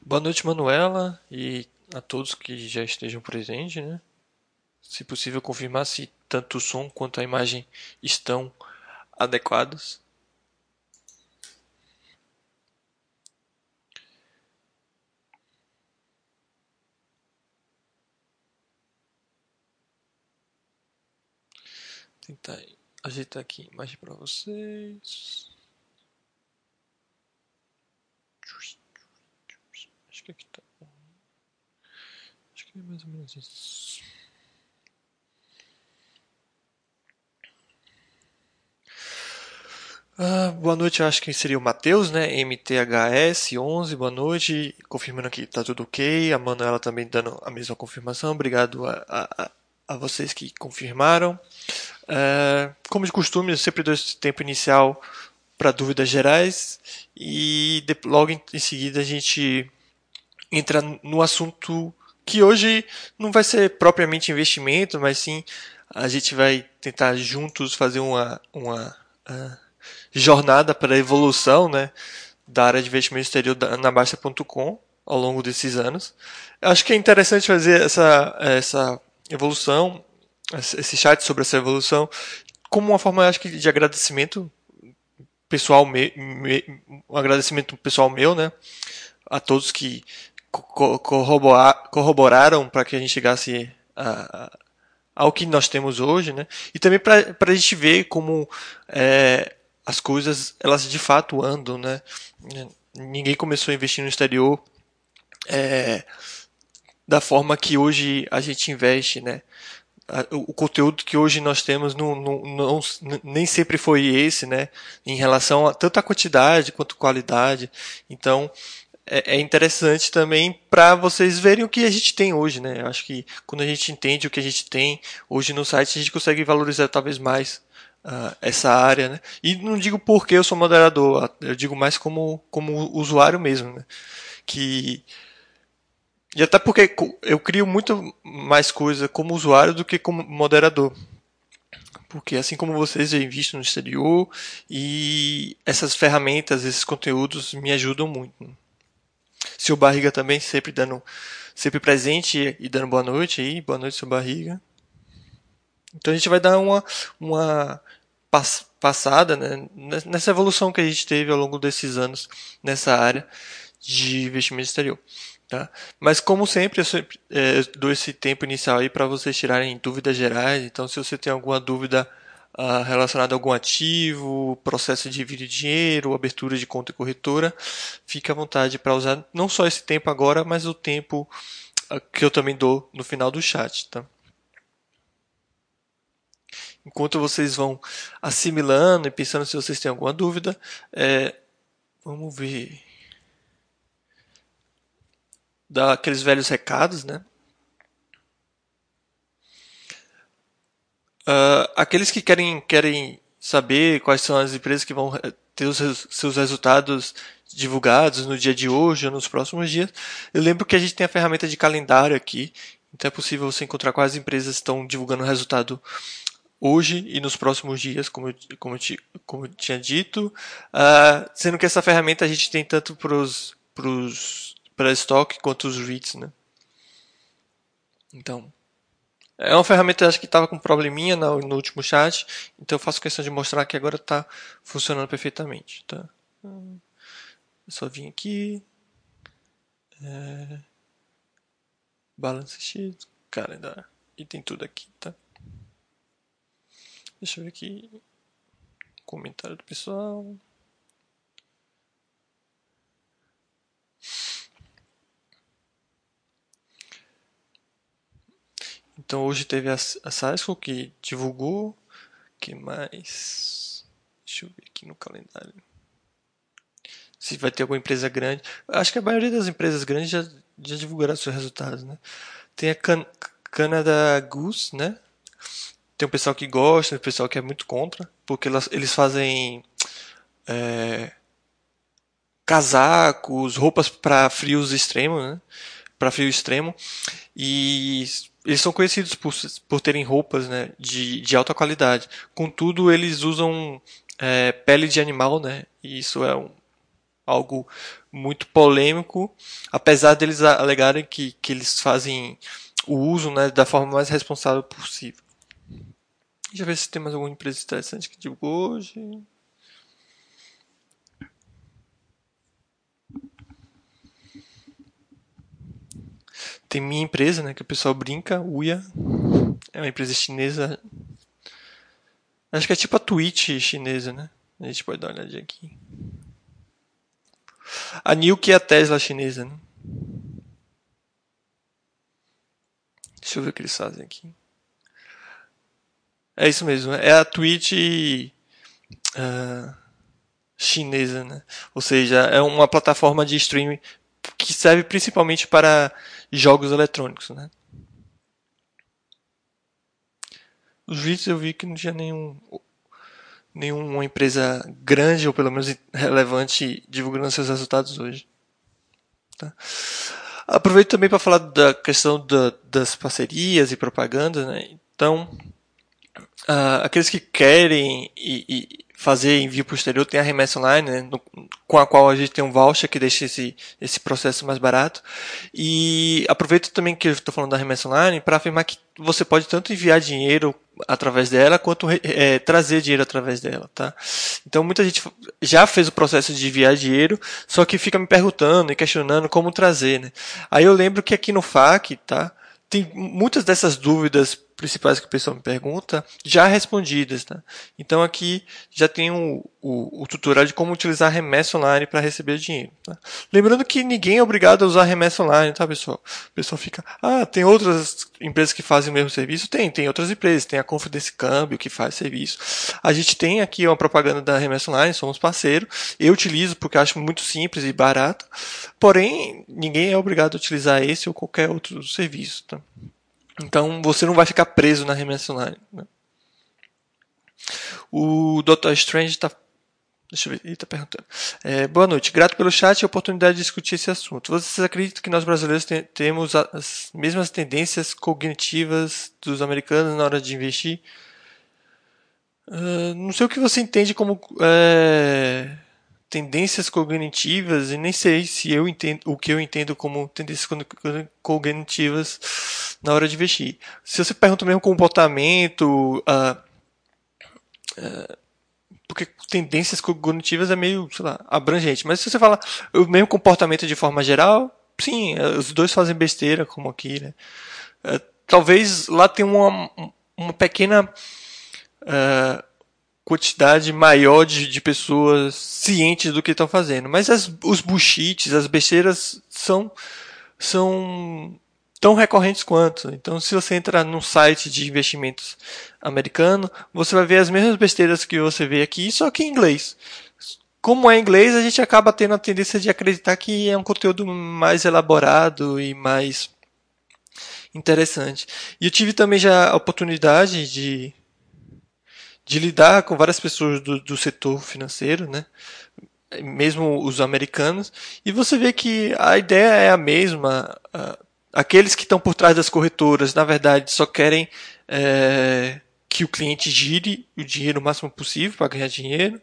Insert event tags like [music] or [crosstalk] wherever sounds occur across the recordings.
Boa noite, Manuela, e a todos que já estejam presentes, né? Se possível, confirmar se tanto o som quanto a imagem estão adequados. Tentar ajeitar aqui a imagem para vocês. Acho que aqui tá bom. Acho que é mais ou menos isso. Ah, boa noite, acho que seria o Matheus, né? MTHS11, boa noite. Confirmando que tá tudo ok. A Manuela também dando a mesma confirmação. Obrigado a, a, a vocês que confirmaram. Uh, como de costume, eu sempre dou esse tempo inicial para dúvidas gerais e de, logo em, em seguida a gente entra no assunto que hoje não vai ser propriamente investimento, mas sim a gente vai tentar juntos fazer uma, uma uh, jornada para a evolução né, da área de investimento exterior na Baixa.com ao longo desses anos. Acho que é interessante fazer essa, essa evolução, esse chat sobre essa evolução, como uma forma, acho que, de agradecimento pessoal, me, me, um agradecimento pessoal meu, né, a todos que corroboraram para que a gente chegasse a, a, ao que nós temos hoje, né? E também para a gente ver como é, as coisas elas de fato andam, né? Ninguém começou a investir no exterior é, da forma que hoje a gente investe, né? O conteúdo que hoje nós temos não, não, não, nem sempre foi esse, né? Em relação a tanto a quantidade quanto qualidade. Então, é, é interessante também para vocês verem o que a gente tem hoje, né? Eu acho que quando a gente entende o que a gente tem hoje no site, a gente consegue valorizar talvez mais uh, essa área, né? E não digo porque eu sou moderador, eu digo mais como, como usuário mesmo, né? Que e até porque eu crio muito mais coisa como usuário do que como moderador. Porque assim como vocês, eu invisto no exterior e essas ferramentas, esses conteúdos me ajudam muito. Né? Seu Barriga também sempre dando sempre presente e dando boa noite aí. Boa noite, seu Barriga. Então a gente vai dar uma, uma pass, passada né, nessa evolução que a gente teve ao longo desses anos nessa área de investimento exterior. Tá? Mas como sempre, eu sempre é, dou esse tempo inicial aí para vocês tirarem dúvidas gerais. Então, se você tem alguma dúvida uh, relacionado a algum ativo, processo de envio de dinheiro, abertura de conta corretora, fique à vontade para usar não só esse tempo agora, mas o tempo uh, que eu também dou no final do chat. Tá? Enquanto vocês vão assimilando e pensando se vocês têm alguma dúvida, é, vamos ver. Dar aqueles velhos recados, né? Uh, aqueles que querem, querem saber quais são as empresas que vão ter os seus resultados divulgados no dia de hoje ou nos próximos dias, eu lembro que a gente tem a ferramenta de calendário aqui, então é possível você encontrar quais empresas estão divulgando o resultado hoje e nos próximos dias, como eu, como eu, como eu tinha dito, uh, sendo que essa ferramenta a gente tem tanto para os estoque quanto os REITs, né? Então, é uma ferramenta acho que estava com um probleminha no, no, último chat, então eu faço questão de mostrar que agora está funcionando perfeitamente. Tá? Só vim aqui. É, balance sheet, calendário. E tem tudo aqui, tá? Deixa eu ver aqui. Comentário do pessoal. Então hoje teve a, a Sasco que divulgou. que mais? Deixa eu ver aqui no calendário. Se vai ter alguma empresa grande. Acho que a maioria das empresas grandes já, já seus resultados, né? Tem a Can Canada Goose, né? Tem um pessoal que gosta, tem um pessoal que é muito contra, porque elas, eles fazem é, casacos, roupas para frios extremos, né? Para frio extremo. E eles são conhecidos por, por terem roupas né, de, de alta qualidade. Contudo, eles usam é, pele de animal, né? E isso é um, algo muito polêmico, apesar deles alegarem que, que eles fazem o uso né, da forma mais responsável possível. Deixa eu ver se tem mais alguma empresa interessante que divulgou hoje. Tem minha empresa, né, que o pessoal brinca, Uia. É uma empresa chinesa. Acho que é tipo a Twitch chinesa, né? A gente pode dar uma olhadinha aqui. A Nilk é a Tesla chinesa, né? Deixa eu ver o que eles fazem aqui. É isso mesmo, é a Twitch uh, chinesa, né? Ou seja, é uma plataforma de streaming que serve principalmente para jogos eletrônicos, né? Os vídeos eu vi que não tinha nenhum nenhuma empresa grande ou pelo menos relevante divulgando seus resultados hoje. Tá? Aproveito também para falar da questão da, das parcerias e propaganda. Né? Então, uh, aqueles que querem e, e, fazer envio posterior tem a remessa online, né, no, com a qual a gente tem um voucher que deixa esse, esse processo mais barato. E aproveito também que eu estou falando da remessa online para afirmar que você pode tanto enviar dinheiro através dela quanto é, trazer dinheiro através dela, tá? Então muita gente já fez o processo de enviar dinheiro, só que fica me perguntando e questionando como trazer, né? Aí eu lembro que aqui no FAQ, tá? Tem muitas dessas dúvidas principais que o pessoal me pergunta já respondidas. Tá? Então aqui já tem o, o, o tutorial de como utilizar remessa online para receber dinheiro. Tá? Lembrando que ninguém é obrigado a usar remessa online, tá pessoal? O pessoal fica, ah, tem outras empresas que fazem o mesmo serviço? Tem, tem outras empresas, tem a Confidence Câmbio que faz serviço. A gente tem aqui uma propaganda da remessa online, somos parceiro. Eu utilizo porque acho muito simples e barato. Porém, ninguém é obrigado a utilizar esse ou qualquer outro serviço. Tá? Então você não vai ficar preso na remessa online. Né? O Dr. Strange está. Deixa eu ver, ele está perguntando. É, boa noite, grato pelo chat e a oportunidade de discutir esse assunto. Vocês acreditam que nós brasileiros te temos as mesmas tendências cognitivas dos americanos na hora de investir? Uh, não sei o que você entende como. É tendências cognitivas e nem sei se eu entendo o que eu entendo como tendências cognitivas na hora de investir. Se você pergunta mesmo comportamento, uh, uh, porque tendências cognitivas é meio, sei lá, abrangente. Mas se você fala o mesmo comportamento de forma geral, sim, os dois fazem besteira, como aqui, né? Uh, talvez lá tenha uma, uma pequena uh, quantidade maior de, de pessoas cientes do que estão fazendo. Mas as, os bullshits, as besteiras são, são tão recorrentes quanto. Então, se você entrar num site de investimentos americano, você vai ver as mesmas besteiras que você vê aqui, só que em inglês. Como é inglês, a gente acaba tendo a tendência de acreditar que é um conteúdo mais elaborado e mais interessante. E eu tive também já a oportunidade de de lidar com várias pessoas do, do setor financeiro, né? mesmo os americanos, e você vê que a ideia é a mesma. Aqueles que estão por trás das corretoras, na verdade, só querem é, que o cliente gire o dinheiro o máximo possível para ganhar dinheiro.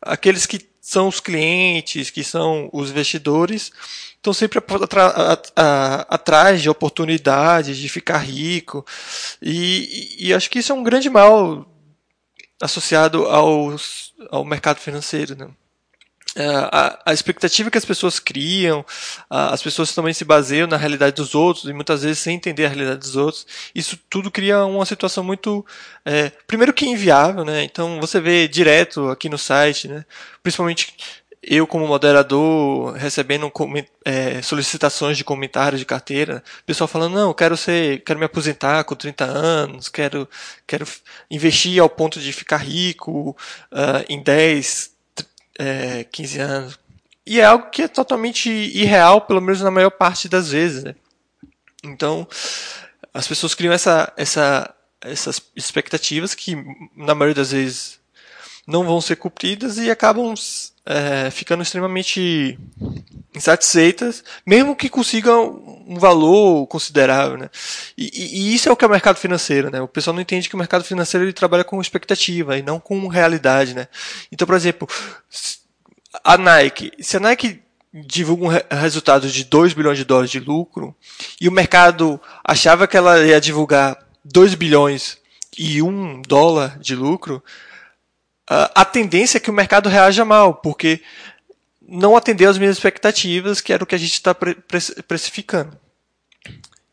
Aqueles que são os clientes, que são os investidores, estão sempre atrás de oportunidades, de ficar rico. E, e, acho que isso é um grande mal associado aos, ao mercado financeiro. Né? É, a, a, expectativa que as pessoas criam, a, as pessoas também se baseiam na realidade dos outros e muitas vezes sem entender a realidade dos outros. Isso tudo cria uma situação muito, é, primeiro que inviável, né? Então você vê direto aqui no site, né? Principalmente eu como moderador recebendo é, solicitações de comentários de carteira, pessoal falando, não, quero ser, quero me aposentar com 30 anos, quero, quero investir ao ponto de ficar rico uh, em 10, é, 15 anos. E é algo que é totalmente irreal, pelo menos na maior parte das vezes. Né? Então, as pessoas criam essa, essa essas expectativas que, na maioria das vezes, não vão ser cumpridas e acabam é, ficando extremamente insatisfeitas, mesmo que consigam um valor considerável, né? E, e, isso é o que é o mercado financeiro, né? O pessoal não entende que o mercado financeiro ele trabalha com expectativa e não com realidade, né? Então, por exemplo, a Nike, se a Nike divulga um resultado de 2 bilhões de dólares de lucro e o mercado achava que ela ia divulgar 2 bilhões e 1 dólar de lucro, a tendência é que o mercado reaja mal, porque não atendeu às minhas expectativas, que era o que a gente está precificando.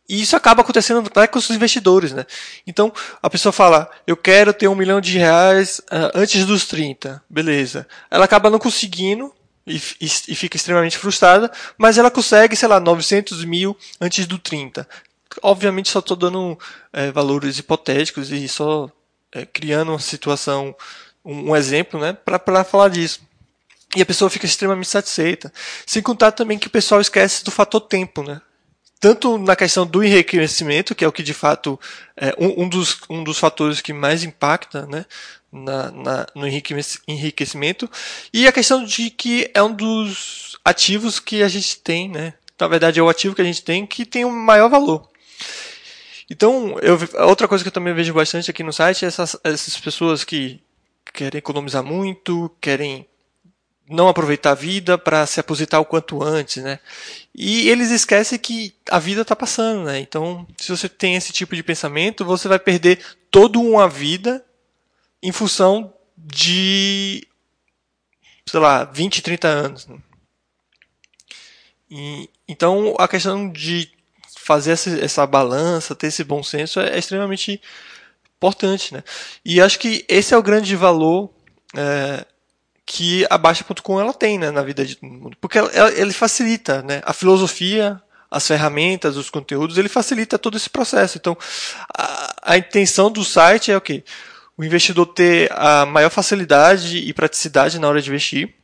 E isso acaba acontecendo até com os investidores, né? Então, a pessoa fala, eu quero ter um milhão de reais uh, antes dos 30. Beleza. Ela acaba não conseguindo e, e, e fica extremamente frustrada, mas ela consegue, sei lá, 900 mil antes do 30. Obviamente, só estou dando é, valores hipotéticos e só é, criando uma situação, um, exemplo, né, para falar disso. E a pessoa fica extremamente satisfeita. Sem contar também que o pessoal esquece do fator tempo, né? tanto na questão do enriquecimento, que é o que de fato é um, um dos, um dos fatores que mais impacta né, na, na, no enriquecimento, e a questão de que é um dos ativos que a gente tem, né, na verdade é o ativo que a gente tem que tem o um maior valor. Então, eu, outra coisa que eu também vejo bastante aqui no site é essas, essas pessoas que querem economizar muito, querem não aproveitar a vida para se aposentar o quanto antes, né? E eles esquecem que a vida está passando, né? Então, se você tem esse tipo de pensamento, você vai perder toda uma vida em função de, sei lá, 20, 30 anos. Né? E, então, a questão de fazer essa, essa balança, ter esse bom senso é, é extremamente importante, né? E acho que esse é o grande valor é, que a Baixa.com ela tem né, na vida de todo mundo. Porque ela, ela, ele facilita né, a filosofia, as ferramentas, os conteúdos, ele facilita todo esse processo. Então, a, a intenção do site é o quê? O investidor ter a maior facilidade e praticidade na hora de investir,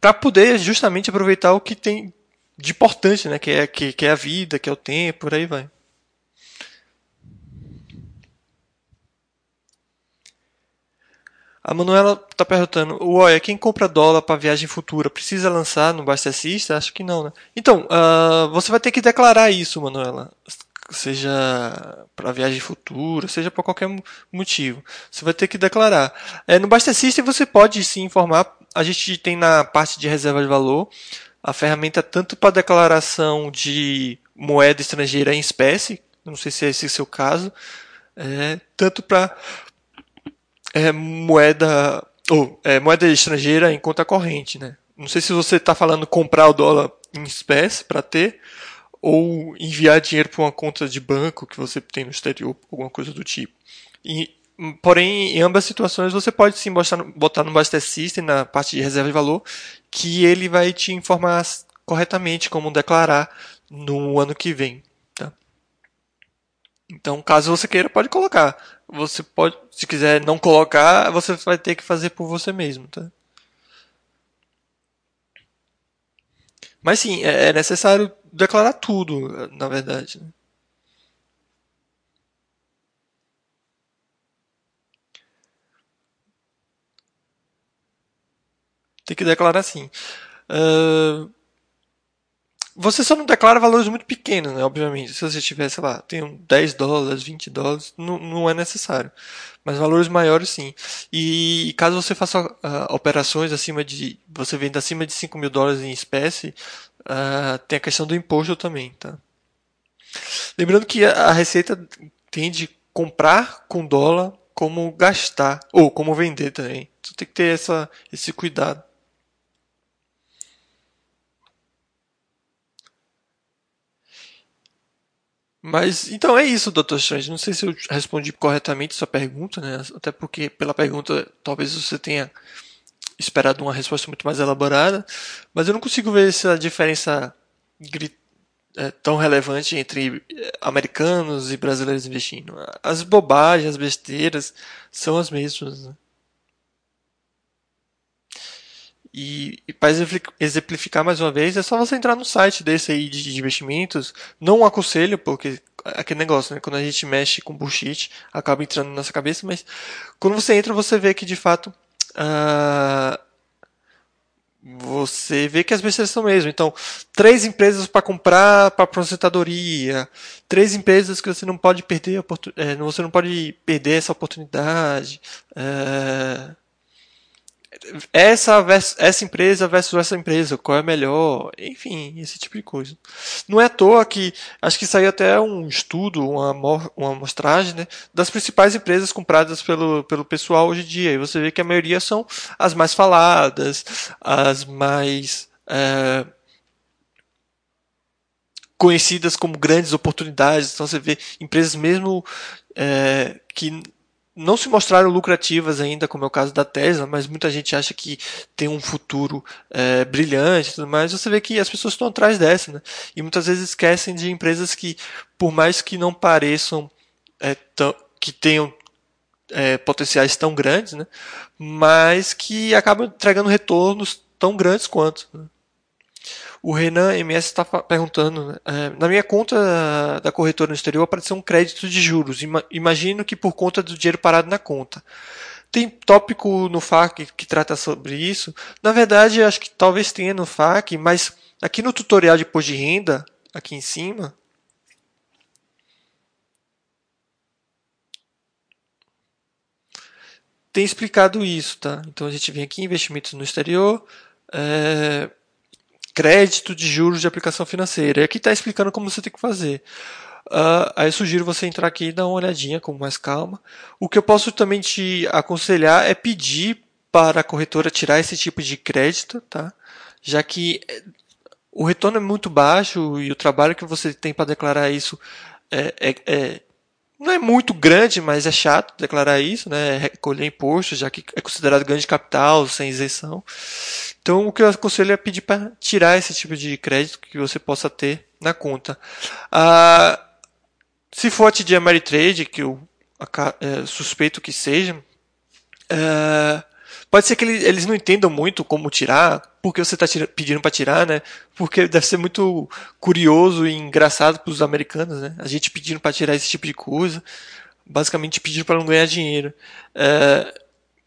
para poder justamente aproveitar o que tem de importante, né, que, é, que, que é a vida, que é o tempo, por aí vai. A Manuela está perguntando, Ué, quem compra dólar para viagem futura precisa lançar no Bastecista? Acho que não, né? Então, uh, você vai ter que declarar isso, Manuela. Seja para viagem futura, seja por qualquer motivo. Você vai ter que declarar. É, no Bastecista você pode se informar. A gente tem na parte de reserva de valor a ferramenta tanto para declaração de moeda estrangeira em espécie, não sei se é esse o seu caso, é, tanto para é, moeda ou é, moeda estrangeira em conta corrente, né? Não sei se você está falando comprar o dólar em espécie para ter ou enviar dinheiro para uma conta de banco que você tem no exterior, alguma coisa do tipo. E, porém, em ambas situações você pode sim botar no, botar no Buster System na parte de reserva de valor que ele vai te informar corretamente como declarar no ano que vem. Então, caso você queira, pode colocar você pode, se quiser não colocar, você vai ter que fazer por você mesmo, tá? Mas sim, é, é necessário declarar tudo, na verdade. Né? Tem que declarar sim. Uh, você só não declara valores muito pequenos, né? Obviamente. Se você tiver, sei lá, tem 10 dólares, 20 dólares, não, não é necessário. Mas valores maiores sim. E caso você faça uh, operações acima de. Você venda acima de 5 mil dólares em espécie, uh, tem a questão do imposto também, tá? Lembrando que a receita tende a comprar com dólar como gastar, ou como vender também. Então tem que ter essa, esse cuidado. Mas então é isso, Dr. Strange. Não sei se eu respondi corretamente sua pergunta, né? Até porque pela pergunta talvez você tenha esperado uma resposta muito mais elaborada, mas eu não consigo ver essa diferença é, tão relevante entre é, americanos e brasileiros investindo. As bobagens, as besteiras são as mesmas. Né? E, e para exemplificar mais uma vez, é só você entrar no site desse aí de investimentos. Não aconselho, porque aquele negócio, né? Quando a gente mexe com bullshit, acaba entrando na nossa cabeça, mas quando você entra, você vê que de fato. Uh, você vê que as besteiras são mesmo. Então, três empresas para comprar para aposentadoria, três empresas que você não pode perder, é, você não pode perder essa oportunidade. É, essa, essa empresa versus essa empresa, qual é melhor, enfim, esse tipo de coisa. Não é à toa que, acho que saiu até um estudo, uma, uma amostragem, né, das principais empresas compradas pelo, pelo pessoal hoje em dia, e você vê que a maioria são as mais faladas, as mais é, conhecidas como grandes oportunidades, então você vê empresas mesmo é, que não se mostraram lucrativas ainda, como é o caso da Tesla, mas muita gente acha que tem um futuro é, brilhante e tudo mais. Você vê que as pessoas estão atrás dessa, né? E muitas vezes esquecem de empresas que, por mais que não pareçam é, tão, que tenham é, potenciais tão grandes, né? Mas que acabam entregando retornos tão grandes quanto. Né? O Renan MS está perguntando: é, na minha conta da corretora no exterior apareceu um crédito de juros. Imagino que por conta do dinheiro parado na conta. Tem tópico no FAQ que trata sobre isso. Na verdade, acho que talvez tenha no FAQ, mas aqui no tutorial de imposto de renda, aqui em cima, tem explicado isso, tá? Então a gente vem aqui investimentos no exterior, é, crédito de juros de aplicação financeira. E aqui está explicando como você tem que fazer. Uh, aí eu sugiro você entrar aqui e dar uma olhadinha com mais calma. O que eu posso também te aconselhar é pedir para a corretora tirar esse tipo de crédito, tá? Já que eh, o retorno é muito baixo e o trabalho que você tem para declarar isso é, é, é, não é muito grande, mas é chato declarar isso, né? Recolher imposto, já que é considerado ganho de capital, sem isenção. Então, o que eu aconselho é pedir para tirar esse tipo de crédito que você possa ter na conta. Ah, se for a TD Ameritrade, que eu é, suspeito que seja, é, pode ser que eles não entendam muito como tirar, porque você está pedindo para tirar, né? Porque deve ser muito curioso e engraçado para os americanos, né? A gente pedindo para tirar esse tipo de coisa, basicamente pedindo para não ganhar dinheiro. É,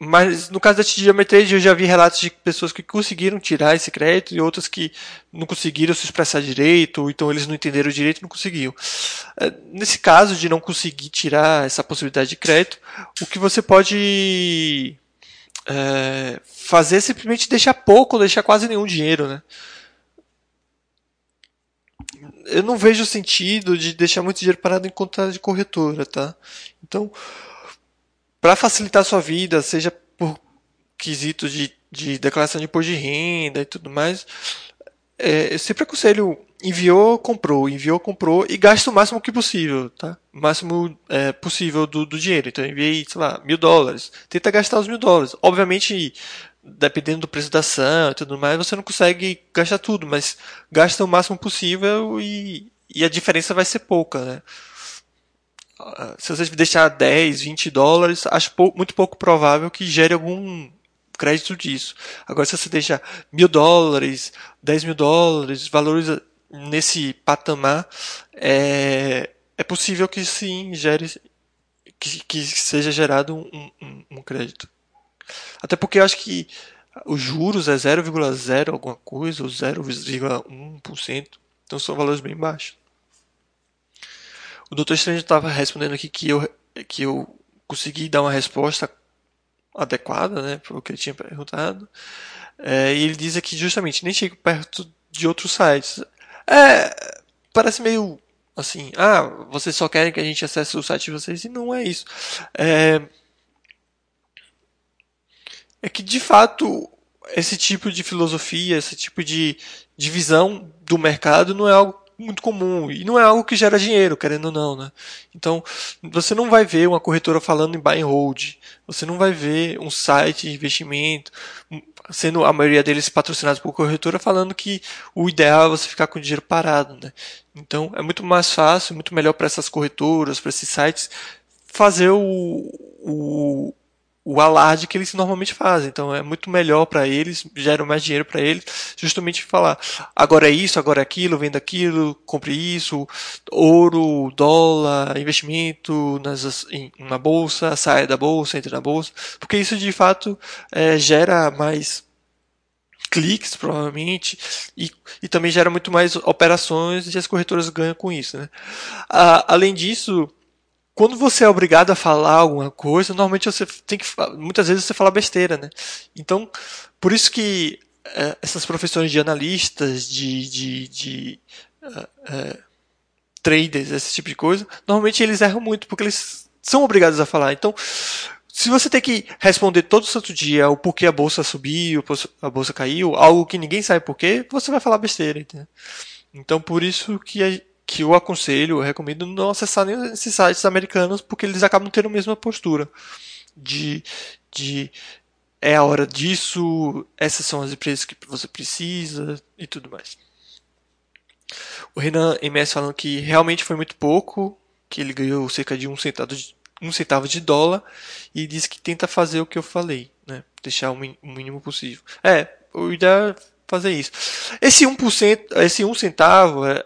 mas no caso da Trade eu já vi relatos de pessoas que conseguiram tirar esse crédito e outras que não conseguiram se expressar direito, ou então eles não entenderam direito e não conseguiam. É, nesse caso de não conseguir tirar essa possibilidade de crédito, o que você pode é, fazer simplesmente deixar pouco ou deixar quase nenhum dinheiro, né? Eu não vejo sentido de deixar muito dinheiro parado em conta de corretora, tá? Então, para facilitar a sua vida, seja por quesitos de, de declaração de imposto de renda e tudo mais, é, eu sempre aconselho enviou, comprou, enviou, comprou e gasta o máximo que possível, tá? O máximo é, possível do, do dinheiro. Então eu enviei, sei lá, mil dólares. Tenta gastar os mil dólares. Obviamente, dependendo do preço da ação e tudo mais, você não consegue gastar tudo, mas gasta o máximo possível e, e a diferença vai ser pouca, né? se você deixar 10, 20 dólares, acho muito pouco provável que gere algum crédito disso. Agora, se você deixar mil dólares, 10 mil dólares, valores nesse patamar, é, é possível que sim gere, que, que seja gerado um, um, um crédito. Até porque eu acho que os juros é 0,0 alguma coisa, ou 0,1%. Então são valores bem baixos. O Dr. Strange estava respondendo aqui que eu, que eu consegui dar uma resposta adequada né, para o que ele tinha perguntado. É, e ele diz aqui justamente, nem chego perto de outros sites. É, parece meio assim, ah, vocês só querem que a gente acesse o site de vocês, e não é isso. É, é que de fato esse tipo de filosofia, esse tipo de, de visão do mercado não é algo muito comum e não é algo que gera dinheiro, querendo ou não, né? Então, você não vai ver uma corretora falando em buy and hold, você não vai ver um site de investimento, sendo a maioria deles patrocinados por corretora, falando que o ideal é você ficar com o dinheiro parado, né? Então, é muito mais fácil, muito melhor para essas corretoras, para esses sites, fazer o, o o alarde que eles normalmente fazem. Então é muito melhor para eles, gera mais dinheiro para eles, justamente falar agora é isso, agora é aquilo, venda aquilo, compre isso, ouro, dólar, investimento nas, em, na bolsa, saia da bolsa, entre na bolsa, porque isso de fato é, gera mais cliques, provavelmente, e, e também gera muito mais operações e as corretoras ganham com isso. Né? Ah, além disso, quando você é obrigado a falar alguma coisa, normalmente você tem que. Muitas vezes você fala besteira, né? Então, por isso que é, essas profissões de analistas, de, de, de é, é, traders, esse tipo de coisa, normalmente eles erram muito, porque eles são obrigados a falar. Então, se você tem que responder todo santo dia o porquê a bolsa subiu, a bolsa caiu, algo que ninguém sabe porquê, você vai falar besteira, entendeu? Então, por isso que que eu aconselho, eu recomendo não acessar nem esses sites americanos, porque eles acabam tendo a mesma postura de, de é a hora disso, essas são as empresas que você precisa e tudo mais. O Renan MS falando que realmente foi muito pouco, que ele ganhou cerca de um centavo de, um centavo de dólar e disse que tenta fazer o que eu falei, né? deixar o mínimo possível. É, o ideal é fazer isso. Esse 1%, esse 1 centavo, é,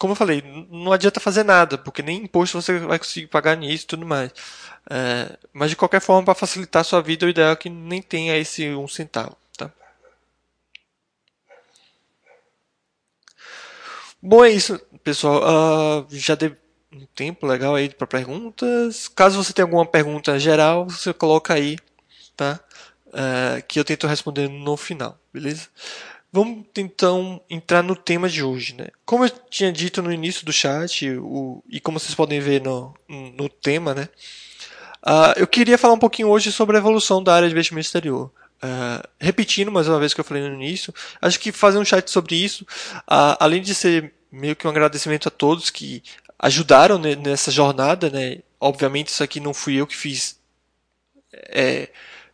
como eu falei, não adianta fazer nada, porque nem imposto você vai conseguir pagar nisso e tudo mais. É, mas de qualquer forma, para facilitar a sua vida, o ideal é que nem tenha esse um centavo. Tá? Bom, é isso, pessoal. Uh, já dei um tempo legal aí para perguntas. Caso você tenha alguma pergunta geral, você coloca aí, tá? Uh, que eu tento responder no final, beleza? Vamos então entrar no tema de hoje, né? Como eu tinha dito no início do chat, o, e como vocês podem ver no, no tema, né? Uh, eu queria falar um pouquinho hoje sobre a evolução da área de investimento exterior. Uh, repetindo mais uma vez o que eu falei no início, acho que fazer um chat sobre isso, uh, além de ser meio que um agradecimento a todos que ajudaram nessa jornada, né? Obviamente isso aqui não fui eu que fiz. É,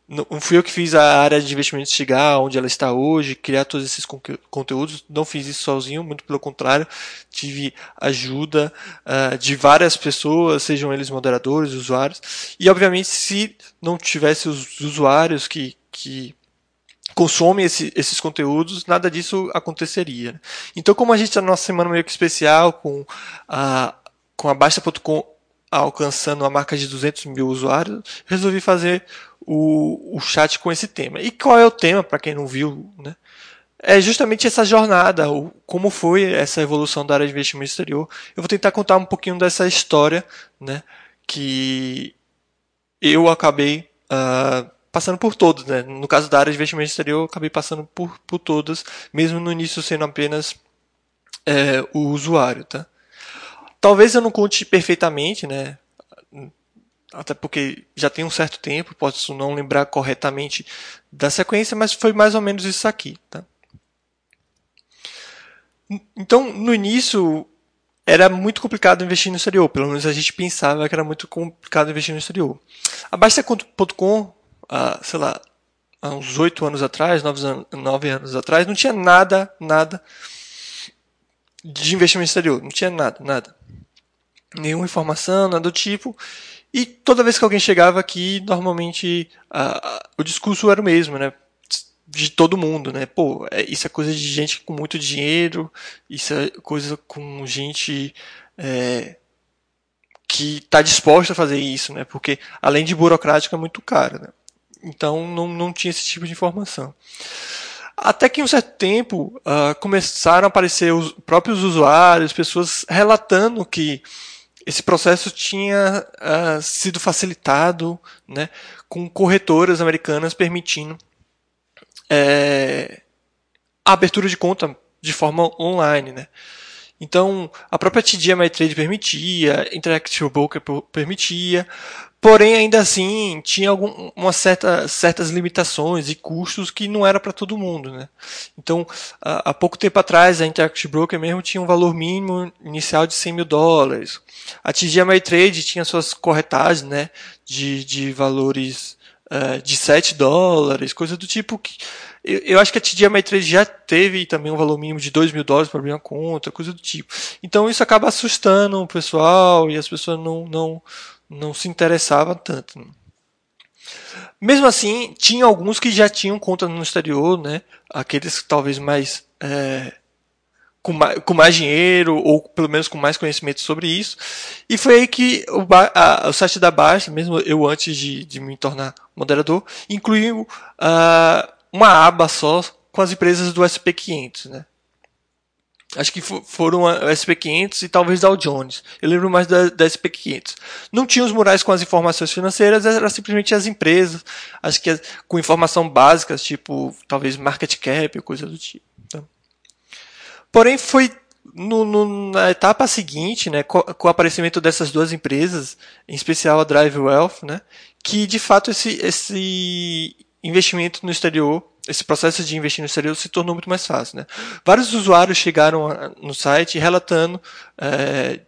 não fui eu que fiz a área de investimentos chegar onde ela está hoje, criar todos esses conteúdos. Não fiz isso sozinho, muito pelo contrário, tive ajuda uh, de várias pessoas, sejam eles moderadores, usuários. E obviamente, se não tivesse os usuários que, que consomem esse, esses conteúdos, nada disso aconteceria. Então, como a gente está numa semana meio que especial com a, com a Basta.com alcançando a marca de 200 mil usuários, resolvi fazer o, o chat com esse tema. E qual é o tema, para quem não viu? Né? É justamente essa jornada, o, como foi essa evolução da área de investimento exterior. Eu vou tentar contar um pouquinho dessa história né, que eu acabei uh, passando por todos. Né? No caso da área de investimento exterior, eu acabei passando por, por todas, mesmo no início sendo apenas é, o usuário. Tá? Talvez eu não conte perfeitamente, né? Até porque já tem um certo tempo, posso não lembrar corretamente da sequência, mas foi mais ou menos isso aqui. Tá? Então, no início, era muito complicado investir no exterior, pelo menos a gente pensava que era muito complicado investir no exterior. A Basta.com, sei lá, há uns oito anos atrás, nove anos atrás, não tinha nada, nada de investimento exterior, não tinha nada, nada. Nenhuma informação, nada do tipo. E toda vez que alguém chegava aqui, normalmente o discurso era o mesmo, né? De todo mundo, né? Pô, é, isso é coisa de gente com muito dinheiro, isso é coisa com gente é, que está disposta a fazer isso, né? Porque além de burocrático é muito caro, né? Então não, não tinha esse tipo de informação. Até que em um certo tempo uh, começaram a aparecer os próprios usuários, pessoas relatando que esse processo tinha uh, sido facilitado né, com corretoras americanas permitindo é, a abertura de conta de forma online. Né. Então, a própria TD MyTrade permitia, Interactive Broker permitia, porém, ainda assim, tinha algum, uma certa, certas limitações e custos que não era para todo mundo. Né? Então, há, pouco tempo atrás, a Interactive Broker mesmo tinha um valor mínimo inicial de 100 mil dólares. A TD MyTrade tinha suas corretagens né, de, de valores uh, de 7 dólares, coisa do tipo que eu, eu acho que a TD Trade já teve também um valor mínimo de 2 mil dólares para abrir uma conta, coisa do tipo. Então isso acaba assustando o pessoal e as pessoas não, não, não se interessavam tanto. Mesmo assim, tinha alguns que já tinham conta no exterior, né? Aqueles talvez mais é, com, mais, com mais dinheiro ou pelo menos com mais conhecimento sobre isso. E foi aí que o, a, o site da Baixa, mesmo eu antes de, de me tornar moderador, incluiu uh, uma aba só com as empresas do SP500, né? Acho que foram a SP500 e talvez Dow Jones. Eu lembro mais da, da SP500. Não tinha os murais com as informações financeiras, era simplesmente as empresas. Acho que com informação básicas, tipo talvez market cap, coisa do tipo. Então. Porém, foi no, no, na etapa seguinte, né, com, com, o aparecimento dessas duas empresas, em especial a Drive Wealth, né, que de fato esse, esse investimento no exterior esse processo de investir no exterior se tornou muito mais fácil. Né? Vários usuários chegaram no site relatando é,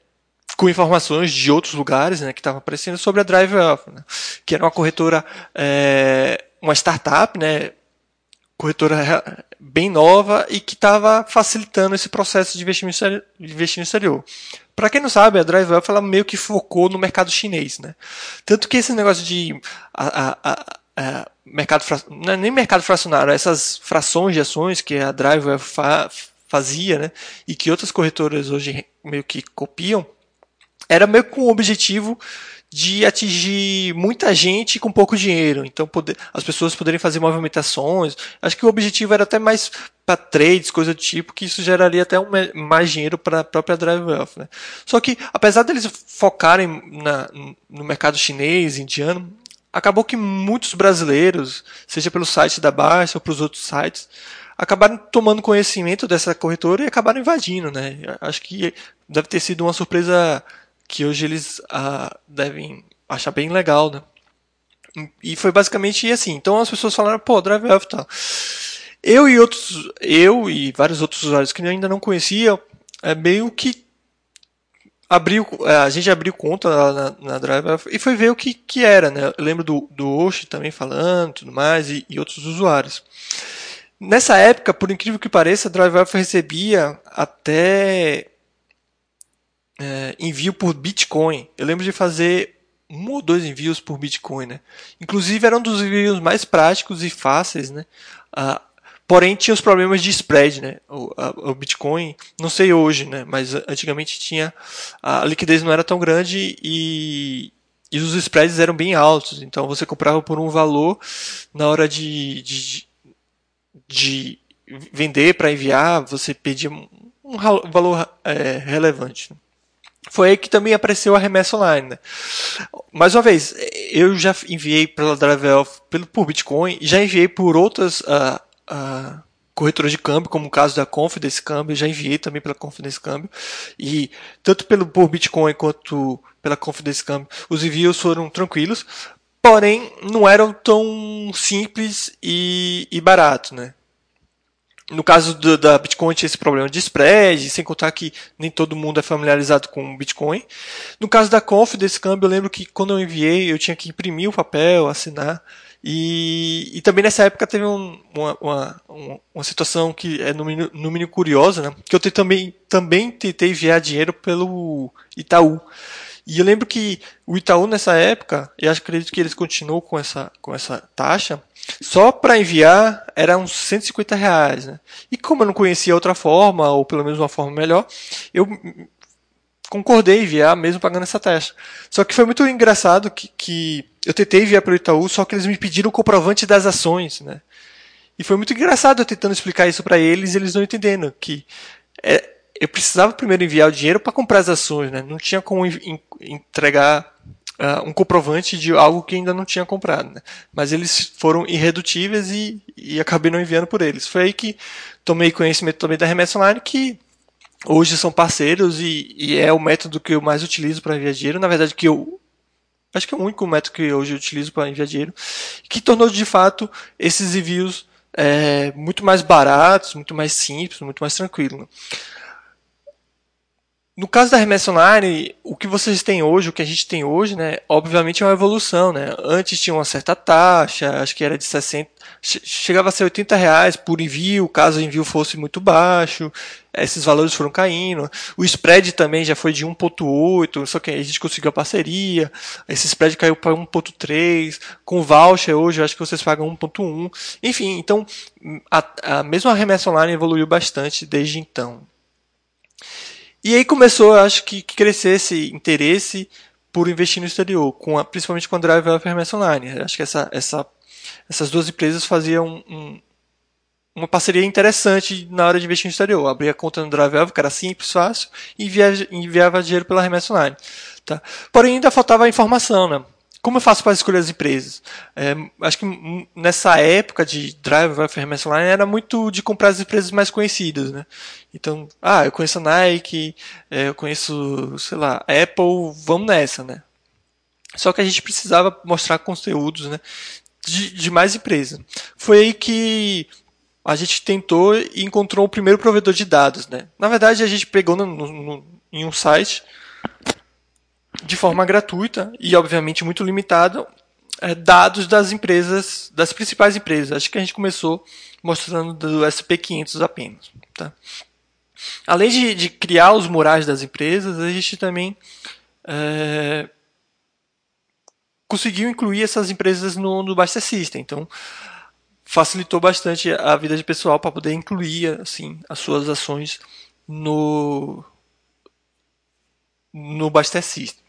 com informações de outros lugares né, que estavam aparecendo sobre a Drive Alpha, né? que era uma corretora, é, uma startup, né, corretora bem nova e que estava facilitando esse processo de investimento no exterior. Para quem não sabe, a Drive Alpha ela meio que focou no mercado chinês, né? Tanto que esse negócio de a, a, a, é, mercado é nem mercado fracionário, essas frações de ações que a Drive fa fazia, né, e que outras corretoras hoje meio que copiam, era meio com o objetivo de atingir muita gente com pouco dinheiro. Então, poder, as pessoas poderem fazer movimentações. Acho que o objetivo era até mais para trades, coisa do tipo, que isso geraria até um, mais dinheiro para a própria Drive Wealth. Né? Só que, apesar deles focarem na, no mercado chinês, indiano, acabou que muitos brasileiros, seja pelo site da Baixa ou pelos outros sites, acabaram tomando conhecimento dessa corretora e acabaram invadindo, né? Acho que deve ter sido uma surpresa que hoje eles ah, devem achar bem legal, né? E foi basicamente assim. Então as pessoas falaram, pô, Drive Elf tal. Eu e outros, eu e vários outros usuários que ainda não conheciam, é meio que abriu, é, a gente abriu conta na, na Drive e foi ver o que, que era, né? Eu lembro do, do Oshi também falando tudo mais e, e outros usuários. Nessa época, por incrível que pareça, a Drive recebia até é, envio por Bitcoin. Eu lembro de fazer um ou dois envios por Bitcoin, né? Inclusive era um dos envios mais práticos e fáceis, né? Ah, Porém, tinha os problemas de spread, né? O, a, o, Bitcoin, não sei hoje, né? Mas antigamente tinha. A liquidez não era tão grande e, e os spreads eram bem altos. Então você comprava por um valor, na hora de, de, de vender para enviar, você pedia um valor é, relevante. Foi aí que também apareceu a remessa online. Né? Mais uma vez, eu já enviei pela Drive pelo por Bitcoin, já enviei por outras uh, a corretora de câmbio, como o caso da Confidence Câmbio, já enviei também pela Confidence Câmbio, e tanto pelo por Bitcoin quanto pela Confidence Câmbio, os envios foram tranquilos, porém não eram tão simples e, e baratos, né? No caso do, da Bitcoin tinha esse problema de spread, sem contar que nem todo mundo é familiarizado com Bitcoin. No caso da Confidence Câmbio, eu lembro que quando eu enviei, eu tinha que imprimir o papel, assinar, e, e também nessa época teve um, uma, uma, uma, situação que é no mínimo, no mínimo curiosa, né? Que eu também, também tentei enviar dinheiro pelo Itaú. E eu lembro que o Itaú nessa época, e acredito que eles continuam com essa, com essa taxa, só para enviar era uns 150 reais. Né? E como eu não conhecia outra forma, ou pelo menos uma forma melhor, eu concordei em enviar mesmo pagando essa taxa. Só que foi muito engraçado que, que eu tentei enviar para o Itaú, só que eles me pediram o comprovante das ações, né? E foi muito engraçado eu tentando explicar isso para eles, e eles não entendendo que é, eu precisava primeiro enviar o dinheiro para comprar as ações, né? Não tinha como entregar uh, um comprovante de algo que ainda não tinha comprado, né? Mas eles foram irredutíveis e, e acabei não enviando por eles. Foi aí que tomei conhecimento também da remessa online que hoje são parceiros e, e, é o método que eu mais utilizo para enviar dinheiro. Na verdade, que eu acho que é o único método que hoje eu utilizo para enviar dinheiro, que tornou de fato esses envios é, muito mais baratos, muito mais simples, muito mais tranquilo. No caso da remessa online, o que vocês têm hoje, o que a gente tem hoje, né, obviamente é uma evolução, né? Antes tinha uma certa taxa, acho que era de 60, chegava a ser 80 reais por envio, caso o envio fosse muito baixo, esses valores foram caindo. O spread também já foi de 1.8, só que a gente conseguiu a parceria, esse spread caiu para 1.3, com voucher hoje acho que vocês pagam 1.1. Enfim, então a, a mesma remessa online evoluiu bastante desde então. E aí começou, acho que, crescer esse interesse por investir no exterior, com a, principalmente com a Drive Up Remessa Online. Acho que essa, essa, essas duas empresas faziam um, uma parceria interessante na hora de investir no exterior. Abria conta no Drive que era simples, fácil, e enviava, enviava dinheiro pela remessa online. Tá? Porém, ainda faltava informação, né? Como eu faço para escolher as empresas? É, acho que nessa época de Drive Remessa Online era muito de comprar as empresas mais conhecidas, né? Então, ah, eu conheço a Nike, é, eu conheço, sei lá, Apple, vamos nessa, né? Só que a gente precisava mostrar conteúdos, né? De, de mais empresas. Foi aí que a gente tentou e encontrou o primeiro provedor de dados, né? Na verdade, a gente pegou no, no, em um site de forma gratuita e obviamente muito limitado é, dados das empresas, das principais empresas. Acho que a gente começou mostrando do SP500 apenas. Tá? Além de, de, criar os murais das empresas, a gente também é, conseguiu incluir essas empresas no, no System. Então, facilitou bastante a vida de pessoal para poder incluir assim as suas ações no no Basta System.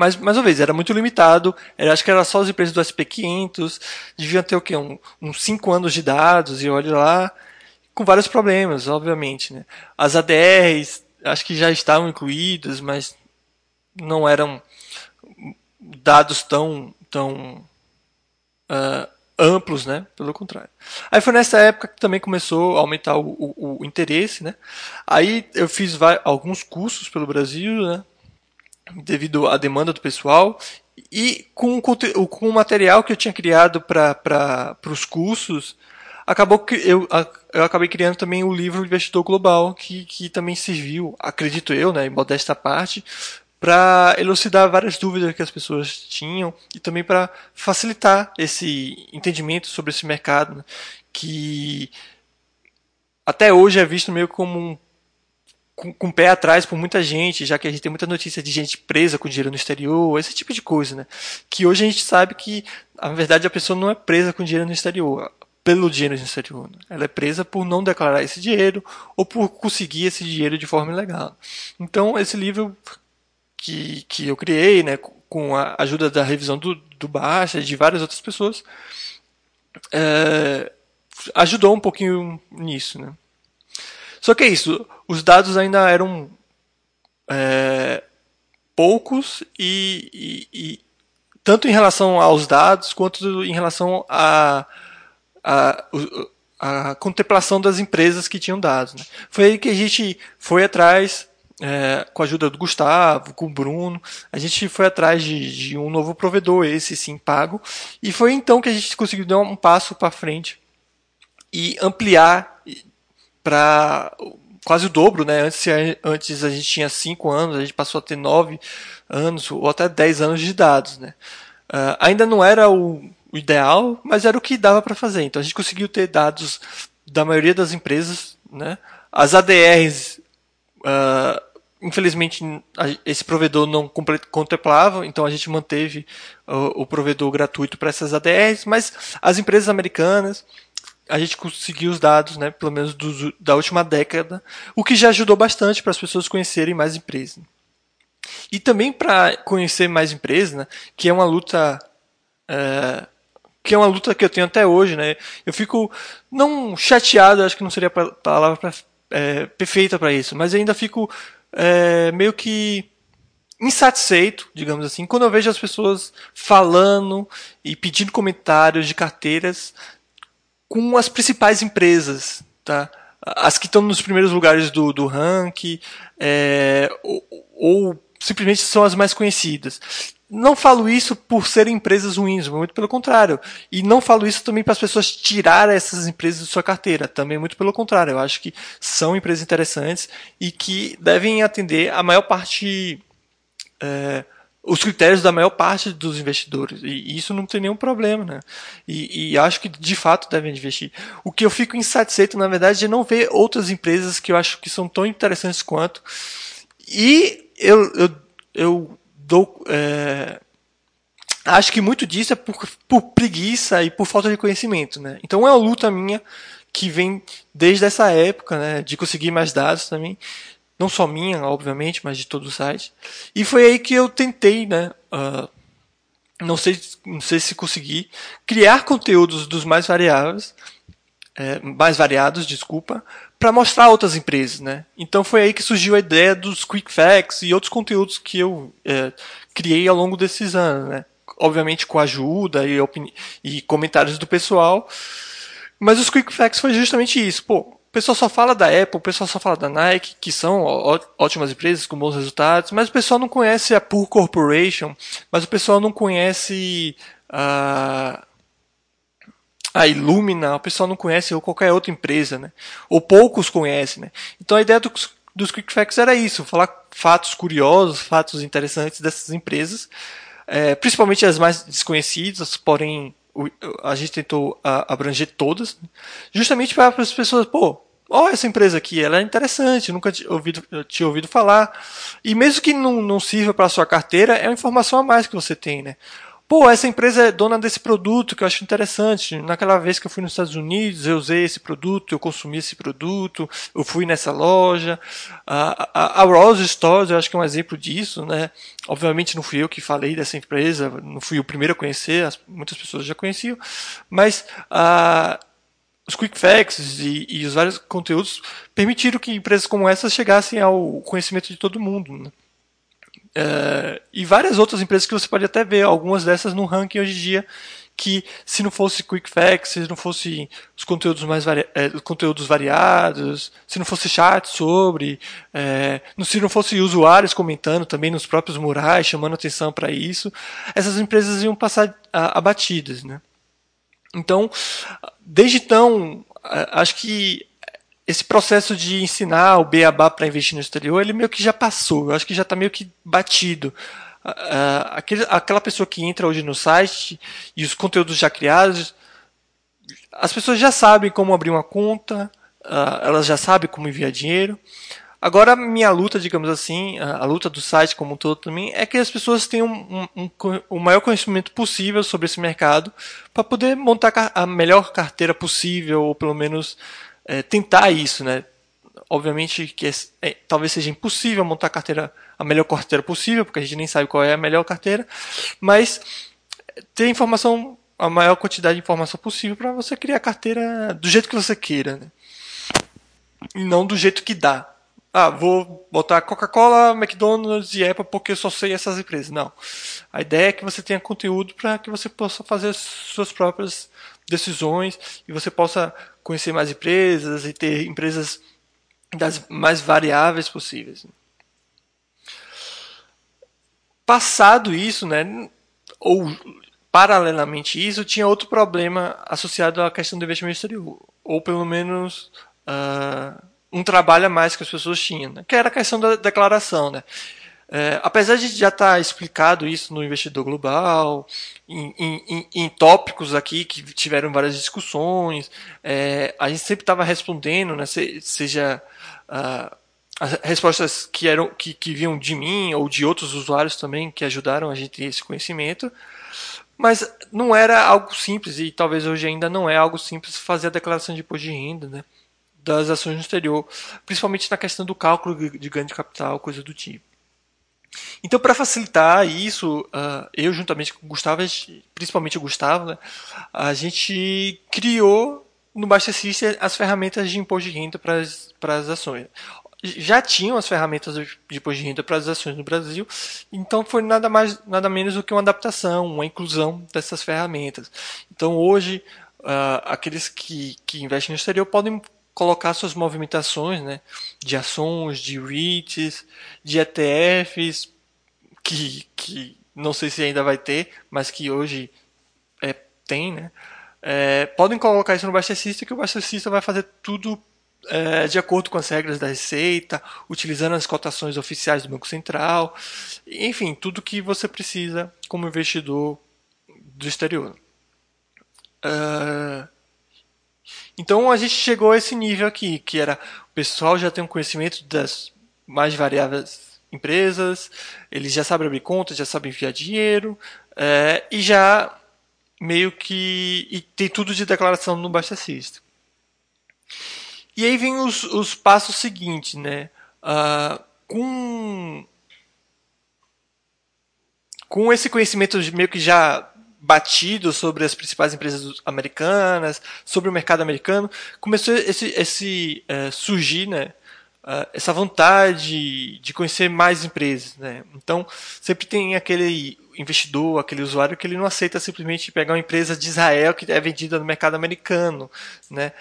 Mas, mais uma vez, era muito limitado. Era, acho que era só as empresas do SP500. Deviam ter o quê? Um, uns 5 anos de dados, e olha lá. Com vários problemas, obviamente. Né? As ADRs, acho que já estavam incluídas, mas não eram dados tão, tão uh, amplos, né? Pelo contrário. Aí foi nessa época que também começou a aumentar o, o, o interesse, né? Aí eu fiz alguns cursos pelo Brasil, né? Devido à demanda do pessoal e com, com o material que eu tinha criado para os cursos, acabou eu, eu acabei criando também o livro Investidor Global, que, que também serviu, acredito eu, né, em modesta parte, para elucidar várias dúvidas que as pessoas tinham e também para facilitar esse entendimento sobre esse mercado, né, que até hoje é visto meio como um com, com o pé atrás por muita gente, já que a gente tem muita notícia de gente presa com dinheiro no exterior, esse tipo de coisa, né? Que hoje a gente sabe que, na verdade, a pessoa não é presa com dinheiro no exterior, pelo dinheiro no exterior. Né? Ela é presa por não declarar esse dinheiro ou por conseguir esse dinheiro de forma ilegal. Então, esse livro que, que eu criei, né, com a ajuda da revisão do, do Baixa e de várias outras pessoas, é, ajudou um pouquinho nisso, né? Só que é isso, os dados ainda eram é, poucos e, e, e, tanto em relação aos dados quanto em relação à a, a, a, contemplação das empresas que tinham dados. Né? Foi aí que a gente foi atrás, é, com a ajuda do Gustavo, com o Bruno, a gente foi atrás de, de um novo provedor, esse sim pago, e foi então que a gente conseguiu dar um passo para frente e ampliar para quase o dobro, né? Antes, antes a gente tinha 5 anos, a gente passou a ter 9 anos ou até 10 anos de dados, né? Uh, ainda não era o, ideal, mas era o que dava para fazer. Então a gente conseguiu ter dados da maioria das empresas, né? As ADRs, uh, ah, infelizmente, esse provedor não contemplava, então a gente manteve o provedor gratuito para essas ADRs, mas as empresas americanas a gente conseguiu os dados, né, pelo menos da última década, o que já ajudou bastante para as pessoas conhecerem mais empresas. E também para conhecer mais empresas, né, que é uma luta é, que é uma luta que eu tenho até hoje, né? Eu fico não chateado, acho que não seria a palavra pra, é, perfeita para isso, mas ainda fico é, meio que insatisfeito, digamos assim, quando eu vejo as pessoas falando e pedindo comentários de carteiras com as principais empresas, tá? As que estão nos primeiros lugares do, do ranking, é, ou, ou, simplesmente são as mais conhecidas. não falo isso por serem empresas ruins, muito pelo contrário. E não falo isso também para as pessoas tirarem essas empresas de sua carteira, também muito pelo contrário. Eu acho que são empresas interessantes e que devem atender a maior parte. É, os critérios da maior parte dos investidores. E isso não tem nenhum problema, né? E, e, acho que de fato devem investir. O que eu fico insatisfeito, na verdade, é não ver outras empresas que eu acho que são tão interessantes quanto. E eu, eu, eu dou. É, acho que muito disso é por, por preguiça e por falta de conhecimento, né? Então é uma luta minha que vem desde essa época, né? De conseguir mais dados também. Não só minha, obviamente, mas de todo o site. E foi aí que eu tentei, né? Uh, não sei, não sei se consegui criar conteúdos dos mais variáveis, é, mais variados, desculpa, para mostrar outras empresas, né? Então foi aí que surgiu a ideia dos quick facts e outros conteúdos que eu é, criei ao longo desses anos, né? Obviamente com ajuda e, e comentários do pessoal. Mas os quick facts foi justamente isso. Pô, o pessoal só fala da Apple, o pessoal só fala da Nike, que são ótimas empresas com bons resultados, mas o pessoal não conhece a Pure Corporation, mas o pessoal não conhece a a Illumina, o pessoal não conhece, ou qualquer outra empresa, né? Ou poucos conhecem, né? Então a ideia dos, dos Quick Facts era isso, falar fatos curiosos, fatos interessantes dessas empresas, é, principalmente as mais desconhecidas, porém a gente tentou abranger todas, justamente para as pessoas, pô, ó, essa empresa aqui, ela é interessante, nunca tinha ouvido, tinha ouvido falar. E mesmo que não, não sirva para sua carteira, é uma informação a mais que você tem, né? Pô, essa empresa é dona desse produto que eu acho interessante. Naquela vez que eu fui nos Estados Unidos, eu usei esse produto, eu consumi esse produto, eu fui nessa loja. A, a, a Rose Stores, eu acho que é um exemplo disso, né? Obviamente não fui eu que falei dessa empresa, não fui o primeiro a conhecer, as, muitas pessoas já conheciam, mas a os quick facts e, e, os vários conteúdos permitiram que empresas como essa chegassem ao conhecimento de todo mundo. Né? É, e várias outras empresas que você pode até ver, algumas dessas no ranking hoje em dia, que se não fosse Quick Facts, se não fosse os conteúdos mais vari é, conteúdos variados, se não fosse chat sobre, é, se não fosse usuários comentando também nos próprios murais, chamando atenção para isso, essas empresas iam passar abatidas, né? Então, desde então, acho que esse processo de ensinar o beabá para investir no exterior, ele meio que já passou. Eu acho que já está meio que batido. Uh, aquele, aquela pessoa que entra hoje no site e os conteúdos já criados, as pessoas já sabem como abrir uma conta, uh, elas já sabem como enviar dinheiro. Agora, minha luta, digamos assim, a luta do site como um todo também, é que as pessoas tenham um, um, um, o maior conhecimento possível sobre esse mercado para poder montar a melhor carteira possível, ou pelo menos é, tentar isso, né? Obviamente que é, é, talvez seja impossível montar a carteira, a melhor carteira possível, porque a gente nem sabe qual é a melhor carteira, mas ter informação, a maior quantidade de informação possível para você criar a carteira do jeito que você queira, né? E não do jeito que dá. Ah, vou botar Coca-Cola, McDonald's e Apple porque eu só sei essas empresas. Não. A ideia é que você tenha conteúdo para que você possa fazer suas próprias decisões e você possa conhecer mais empresas e ter empresas das mais variáveis possíveis. Passado isso, né, ou paralelamente isso, tinha outro problema associado à questão do investimento exterior, ou pelo menos uh, um trabalho a mais que as pessoas tinham, né, que era a questão da declaração. Né. É, apesar de já estar tá explicado isso no investidor global, em, em, em, tópicos aqui que tiveram várias discussões, é, a gente sempre estava respondendo, né, seja uh, as respostas que eram que, que vinham de mim ou de outros usuários também que ajudaram a gente esse conhecimento, mas não era algo simples e talvez hoje ainda não é algo simples fazer a declaração de imposto de renda, né, das ações no exterior, principalmente na questão do cálculo de ganho de capital, coisa do tipo. Então, para facilitar isso, uh, eu juntamente com o Gustavo, principalmente o Gustavo, né, a gente criou no Basta System as ferramentas de imposto de renda para as ações. Já tinham as ferramentas de imposto de renda para as ações no Brasil, então foi nada mais, nada menos do que uma adaptação, uma inclusão dessas ferramentas. Então hoje, uh, aqueles que, que investem no exterior podem colocar suas movimentações né, de ações, de REITs, de ETFs, que, que não sei se ainda vai ter, mas que hoje é, tem, né? É, podem colocar isso no Baster que o Baster vai fazer tudo é, de acordo com as regras da Receita, utilizando as cotações oficiais do Banco Central, enfim, tudo que você precisa como investidor do exterior. Uh, então a gente chegou a esse nível aqui, que era o pessoal já tem um conhecimento das mais variáveis empresas, eles já sabem abrir contas, já sabem enviar dinheiro, é, e já meio que e tem tudo de declaração no Basta System. E aí vem os, os passos seguintes, né? Uh, com com esse conhecimento meio que já batido sobre as principais empresas americanas, sobre o mercado americano, começou esse, esse é, surgir, né, uh, essa vontade de conhecer mais empresas, né. Então sempre tem aquele investidor, aquele usuário que ele não aceita simplesmente pegar uma empresa de Israel que é vendida no mercado americano, né.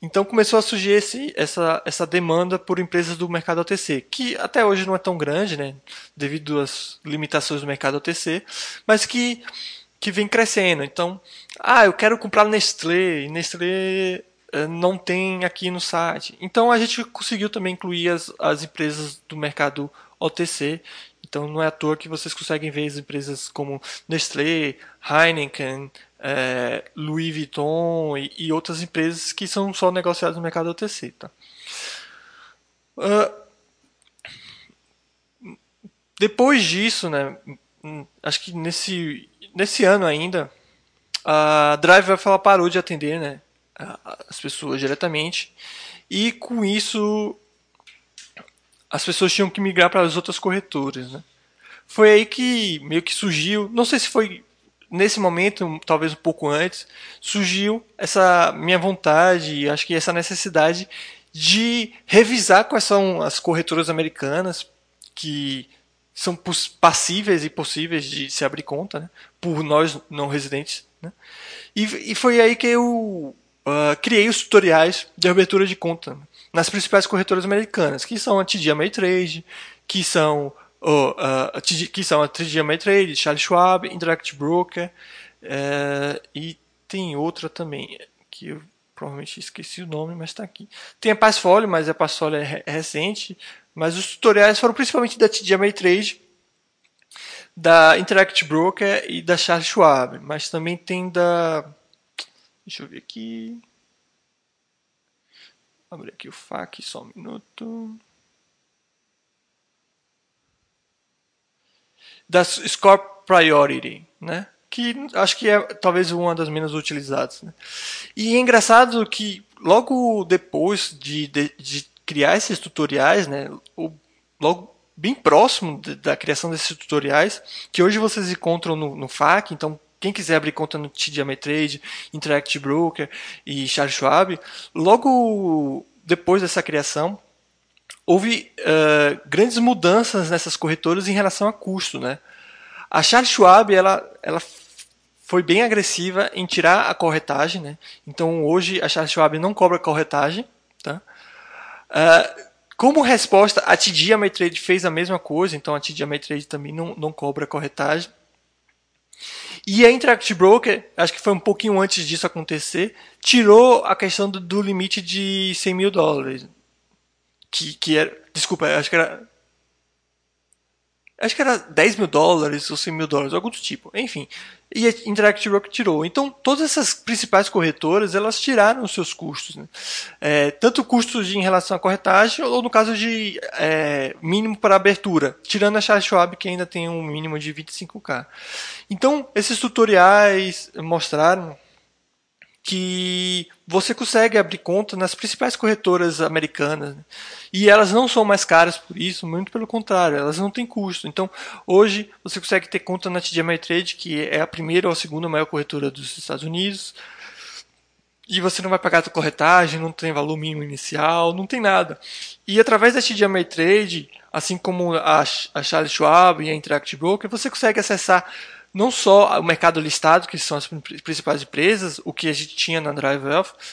Então começou a surgir esse, essa, essa demanda por empresas do mercado OTC, que até hoje não é tão grande, né, devido às limitações do mercado OTC, mas que que vem crescendo. Então, ah, eu quero comprar Nestlé, e Nestlé eh, não tem aqui no site. Então a gente conseguiu também incluir as, as empresas do mercado OTC. Então não é à toa que vocês conseguem ver as empresas como Nestlé, Heineken, é, Louis Vuitton e, e, outras empresas que são só negociadas no mercado OTC. Tá? Uh, depois disso, né, acho que nesse nesse ano ainda, a Drive ela parou de atender né, as pessoas diretamente e com isso as pessoas tinham que migrar para as outras corretoras. Né? Foi aí que meio que surgiu, não sei se foi nesse momento, talvez um pouco antes, surgiu essa minha vontade, acho que essa necessidade de revisar quais são as corretoras americanas que são passíveis e possíveis de se abrir conta, né? por nós não residentes. Né? E, e, foi aí que eu uh, criei os tutoriais de abertura de conta nas principais corretoras americanas, que são a TD Ameritrade, que são, uh, uh, TD, que são a TD Ameritrade, Charles Schwab, Interactive Broker, uh, e tem outra também, que eu provavelmente esqueci o nome, mas está aqui. Tem a Passfolio, mas a Passfolio é, é recente, mas os tutoriais foram principalmente da TD Ameritrade, da Interact Broker e da Charles Schwab, mas também tem da. Deixa eu ver aqui. Abrir aqui o FAQ, só um minuto. Da Score Priority, né? Que acho que é talvez uma das menos utilizadas. Né? E é engraçado que logo depois de, de, de criar esses tutoriais, né? Logo bem próximo da criação desses tutoriais, que hoje vocês encontram no, no FAQ, então quem quiser abrir conta no TD Ameritrade, Interactive Broker e Charles Schwab, logo depois dessa criação, houve uh, grandes mudanças nessas corretoras em relação a custo, né? A Charles Schwab, ela, ela foi bem agressiva em tirar a corretagem, né? Então hoje a Charles Schwab não cobra corretagem? Uh, como resposta, a TD Ameritrade fez a mesma coisa, então a TD Ameritrade também não, não cobra corretagem. E a Interactive Broker, acho que foi um pouquinho antes disso acontecer, tirou a questão do, do limite de 100 mil dólares. Que, que era. Desculpa, acho que era acho que era 10 mil dólares ou 100 mil dólares, algo do tipo. Enfim, e a Interactive Rock tirou. Então, todas essas principais corretoras, elas tiraram os seus custos. Né? É, tanto custos em relação à corretagem, ou no caso de é, mínimo para abertura, tirando a Charles Schwab, que ainda tem um mínimo de 25k. Então, esses tutoriais mostraram que você consegue abrir conta nas principais corretoras americanas. Né? E elas não são mais caras por isso, muito pelo contrário, elas não têm custo. Então, hoje você consegue ter conta na TD Ameritrade, que é a primeira ou a segunda maior corretora dos Estados Unidos. E você não vai pagar a corretagem, não tem valor mínimo inicial, não tem nada. E através da TD Ameritrade, assim como a, a Charles Schwab e a Interactive Broker, você consegue acessar não só o mercado listado, que são as principais empresas, o que a gente tinha na Drive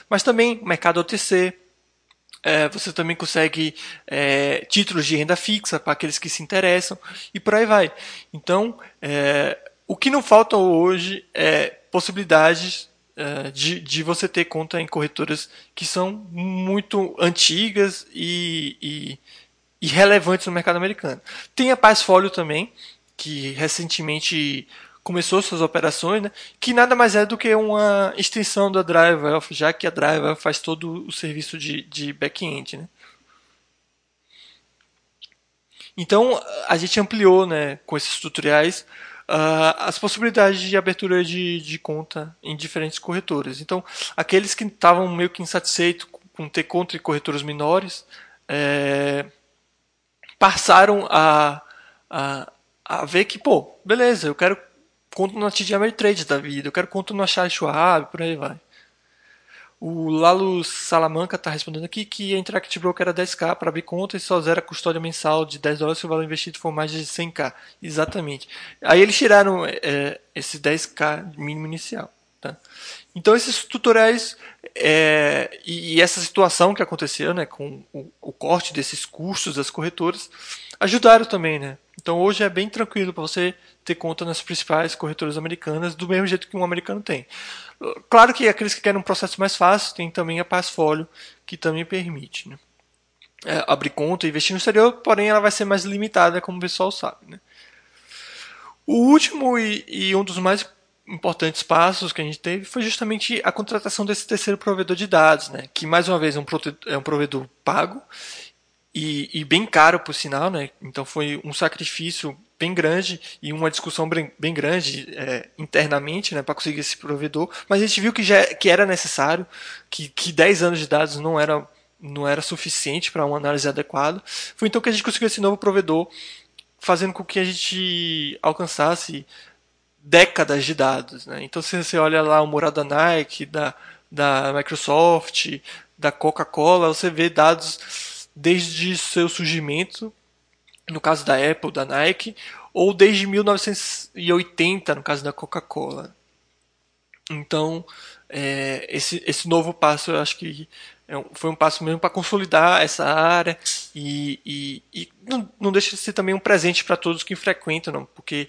mas também o mercado OTC, É, você também consegue é, títulos de renda fixa para aqueles que se interessam e por aí vai. Então, é, o que não falta hoje é possibilidades é, de, de você ter conta em corretoras que são muito antigas e, e, e relevantes no mercado americano. Tem a Passfolio também, que recentemente começou suas operações, né, que nada mais é do que uma extensão da DriveWealth, já que a DriveWealth faz todo o serviço de, de back-end. Né. Então, a gente ampliou né, com esses tutoriais uh, as possibilidades de abertura de, de conta em diferentes corretoras. Então, aqueles que estavam meio que insatisfeitos com ter conta em corretoras menores, é, passaram a, a, a ver que, pô, beleza, eu quero conto no TD Ameritrade da vida, eu quero conto no Charles Schwab, por aí vai. O Lalo Salamanca está respondendo aqui que a Interact Broker era 10k para abrir conta e só zera custódia mensal de 10 dólares se o valor investido for mais de 100k. Exatamente. Aí eles tiraram é, esse 10k mínimo inicial. Tá? Então esses tutoriais é, e, e, essa situação que aconteceu né, com o, o corte desses custos das corretoras ajudaram também. Né? Então hoje é bem tranquilo para você ter conta nas principais corretoras americanas, do mesmo jeito que um americano tem. Claro que aqueles que querem um processo mais fácil, tem também a Passfolio, que também permite né? é, abrir conta e investir no exterior, porém ela vai ser mais limitada, como o pessoal sabe. Né? O último e, e um dos mais importantes passos que a gente teve foi justamente a contratação desse terceiro provedor de dados, né? que mais uma vez é um, é um provedor pago e, e, bem caro por sinal, né? Então foi um sacrifício bem grande e uma discussão bem, grande é, internamente, né, para conseguir esse provedor. Mas a gente viu que já que era necessário, que, que 10 anos de dados não era não era suficiente para uma análise adequada. Foi então que a gente conseguiu esse novo provedor, fazendo com que a gente alcançasse décadas de dados. Né? Então, se você olha lá o mural da Nike, da, da Microsoft, da Coca-Cola, você vê dados desde seu surgimento, no caso da Apple, da Nike, ou desde 1980, no caso da Coca-Cola. Então, é, esse, esse novo passo eu acho que é foi um passo mesmo para consolidar essa área e, e, e não, não, deixa de ser também um presente para todos que frequentam, não, porque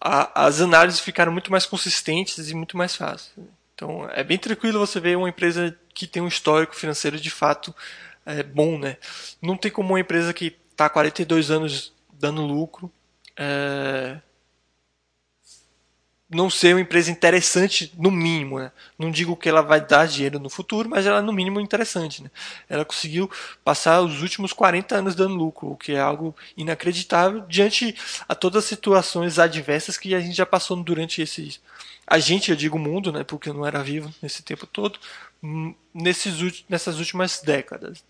a, as análises ficaram muito mais consistentes e muito mais fáceis. Então, é bem tranquilo você ver uma empresa que tem um histórico financeiro de fato é, bom, né? Não tem como uma empresa que está há 42 anos dando lucro é, não ser uma empresa interessante no mínimo, né? Não digo que ela vai dar dinheiro no futuro, mas ela é no mínimo interessante, né? Ela conseguiu passar os últimos 40 anos dando lucro, o que é algo inacreditável diante a todas as situações adversas que a gente já passou durante esses a gente, eu digo mundo, né, porque eu não era vivo nesse tempo todo, hum, nesses, nessas últimas décadas.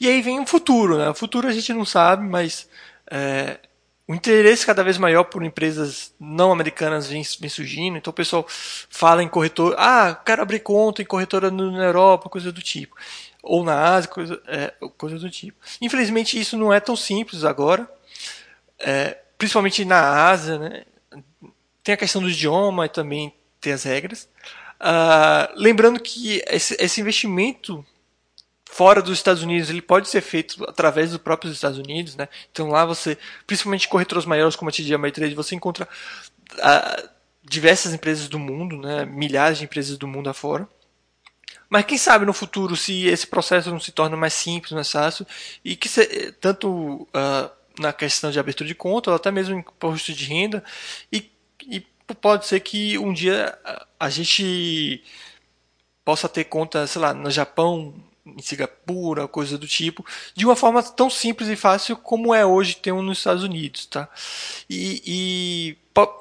E aí vem o futuro, né? O futuro a gente não sabe, mas é, o interesse cada vez maior por empresas não americanas vem, vem, surgindo. Então o pessoal fala em corretor, ah, quero abrir conta em corretora na Europa, coisa do tipo. Ou na Ásia, coisa, é, coisa do tipo. Infelizmente isso não é tão simples agora. É, principalmente na Ásia, né? Tem a questão do idioma e também tem as regras. Uh, lembrando que esse, esse investimento fora dos Estados Unidos ele pode ser feito através dos próprios Estados Unidos, né? Então lá você, principalmente corretoras maiores como a TD Ameritrade, você encontra uh, diversas empresas do mundo, né? Milhares de empresas do mundo afora. Mas quem sabe no futuro se esse processo não se torna mais simples, mais fácil e que se, tanto uh, na questão de abertura de conta, ou até mesmo em imposto de renda e, e pode ser que um dia a gente possa ter conta, sei lá, no Japão, em Singapura, coisa do tipo, de uma forma tão simples e fácil como é hoje ter um nos Estados Unidos, tá? E, e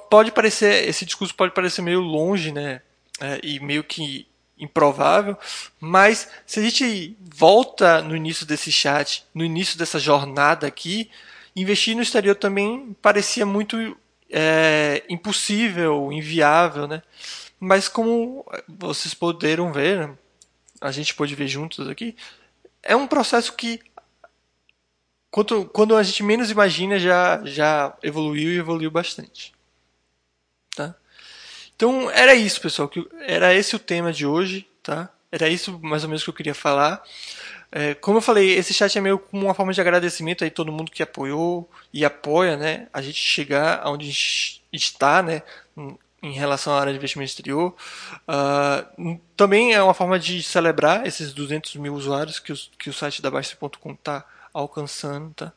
pode parecer, esse discurso pode parecer meio longe, né? É, e meio que improvável, mas se a gente volta no início desse chat, no início dessa jornada aqui, investir no exterior também parecia muito é, impossível, inviável, né? Mas como vocês poderam ver, né? A gente pôde ver juntos aqui, é um processo que quando, quando a gente menos imagina já, já evoluiu e evoluiu bastante. Tá? Então era isso, pessoal. Que era esse o tema de hoje. Tá? era isso mais ou menos que eu queria falar. É, como eu falei, esse chat é meio como uma forma de agradecimento aí todo mundo que apoiou e apoia, né, a gente chegar aonde está, né, em relação à área de investimento exterior. Uh, também é uma forma de celebrar esses 200 mil usuários que, que o site da Baixa.com está alcançando, tá?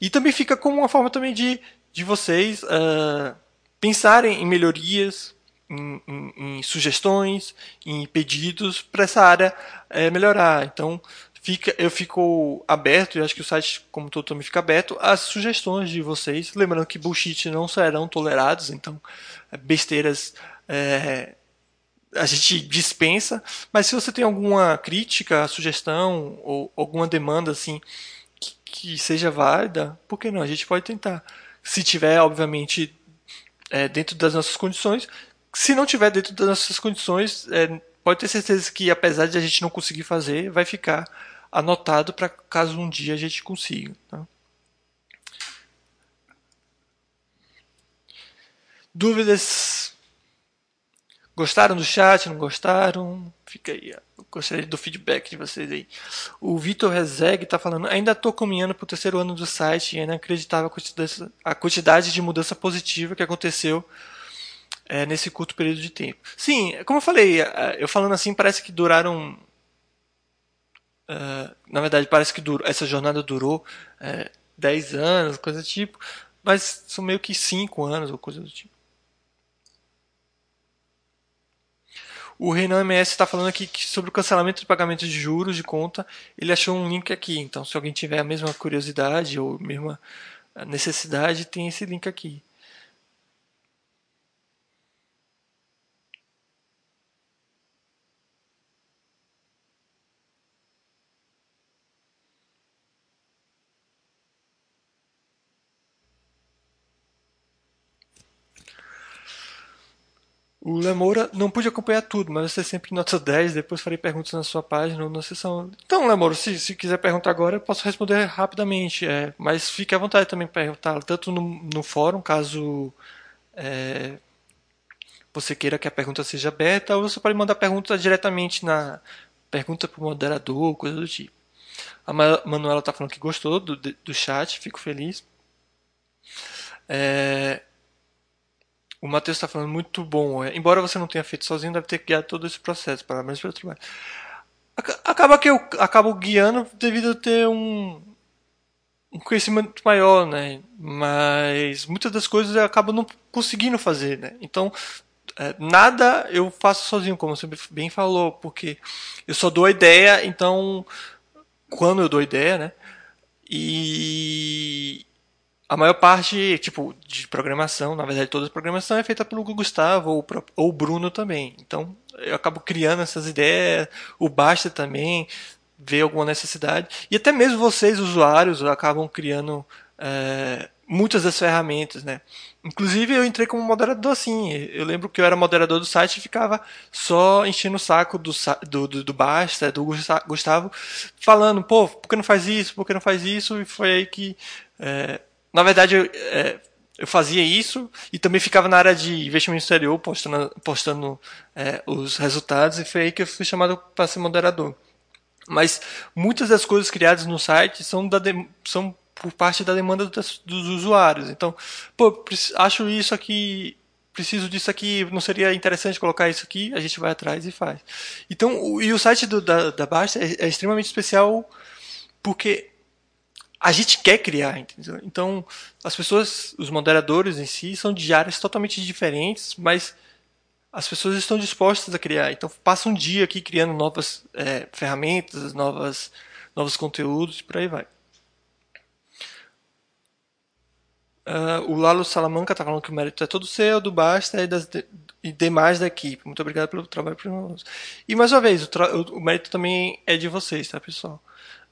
E também fica como uma forma também de, de vocês uh, pensarem em melhorias, em, em, em, sugestões, em pedidos para essa área é, melhorar. Então, fica, eu fico aberto, e acho que o site como todo também fica aberto, às sugestões de vocês. Lembrando que bullshit não serão tolerados, então besteiras é, a gente dispensa. Mas se você tem alguma crítica, sugestão ou alguma demanda assim que, que seja válida, por que não? A gente pode tentar. Se tiver, obviamente, é, dentro das nossas condições, se não tiver dentro das nossas condições, é, pode ter certeza que apesar de a gente não conseguir fazer, vai ficar anotado para caso um dia a gente consiga. Tá? Dúvidas? Gostaram do chat? Não gostaram? Fica aí. Eu gostaria do feedback de vocês aí. O Vitor Rezeg está falando: ainda estou caminhando para o terceiro ano do site e ainda acreditava a quantidade de mudança positiva que aconteceu é, nesse curto período de tempo. Sim, como eu falei, é, eu falando assim, parece que duraram. Uh, na verdade, parece que durou, essa jornada durou é, 10 anos, coisa do tipo, mas são meio que 5 anos ou coisa do tipo. O Renan MS está falando aqui sobre o cancelamento de pagamento de juros de conta. Ele achou um link aqui. Então, se alguém tiver a mesma curiosidade ou a mesma necessidade, tem esse link aqui. O Lemora não pude acompanhar tudo, mas você sempre nota 10, depois farei perguntas na sua página ou na sessão. Então, Lemora, se, se quiser perguntar agora, eu posso responder rapidamente. É, mas fique à vontade também para perguntar, tanto no, no fórum, caso é, você queira que a pergunta seja aberta, ou você pode mandar pergunta diretamente na pergunta para o moderador, coisa do tipo. A Manuela está falando que gostou do, do chat, fico feliz. É, o Matheus está falando muito bom. É, embora você não tenha feito sozinho, deve ter guiado todo esse processo. Parabéns pelo trabalho. Acaba que eu acabo guiando devido a ter um, um conhecimento maior, né? Mas muitas das coisas eu acabo não conseguindo fazer, né? Então, é, nada eu faço sozinho, como você bem falou, porque eu só dou a ideia, então, quando eu dou a ideia, né? E, a maior parte, tipo, de programação, na verdade toda a programação é feita pelo Gustavo ou, ou o Bruno também. Então, eu acabo criando essas ideias, o Basta também vê alguma necessidade. E até mesmo vocês, usuários, acabam criando é, muitas das ferramentas, né? Inclusive, eu entrei como moderador assim. Eu lembro que eu era moderador do site e ficava só enchendo o saco do, do, do, do Basta, do Gustavo, falando, pô, por que não faz isso? Por que não faz isso? E foi aí que... É, na verdade, eu, é, eu fazia isso e também ficava na área de investimento exterior, postando, postando é, os resultados, e foi aí que eu fui chamado para ser moderador. Mas muitas das coisas criadas no site são, da de, são por parte da demanda das, dos usuários. Então, pô, acho isso aqui, preciso disso aqui, não seria interessante colocar isso aqui? A gente vai atrás e faz. Então, o, e o site do, da, da Basta é, é extremamente especial porque a gente quer criar, entendeu? Então, as pessoas, os moderadores em si, são de áreas totalmente diferentes, mas as pessoas estão dispostas a criar. Então, passa um dia aqui criando novas é, ferramentas, novas, novos conteúdos e por aí vai. Uh, o Lalo Salamanca está falando que o mérito é todo seu, do Basta e, das de, e demais da equipe. Muito obrigado pelo trabalho. E mais uma vez, o, o, mérito também é de vocês, tá, pessoal?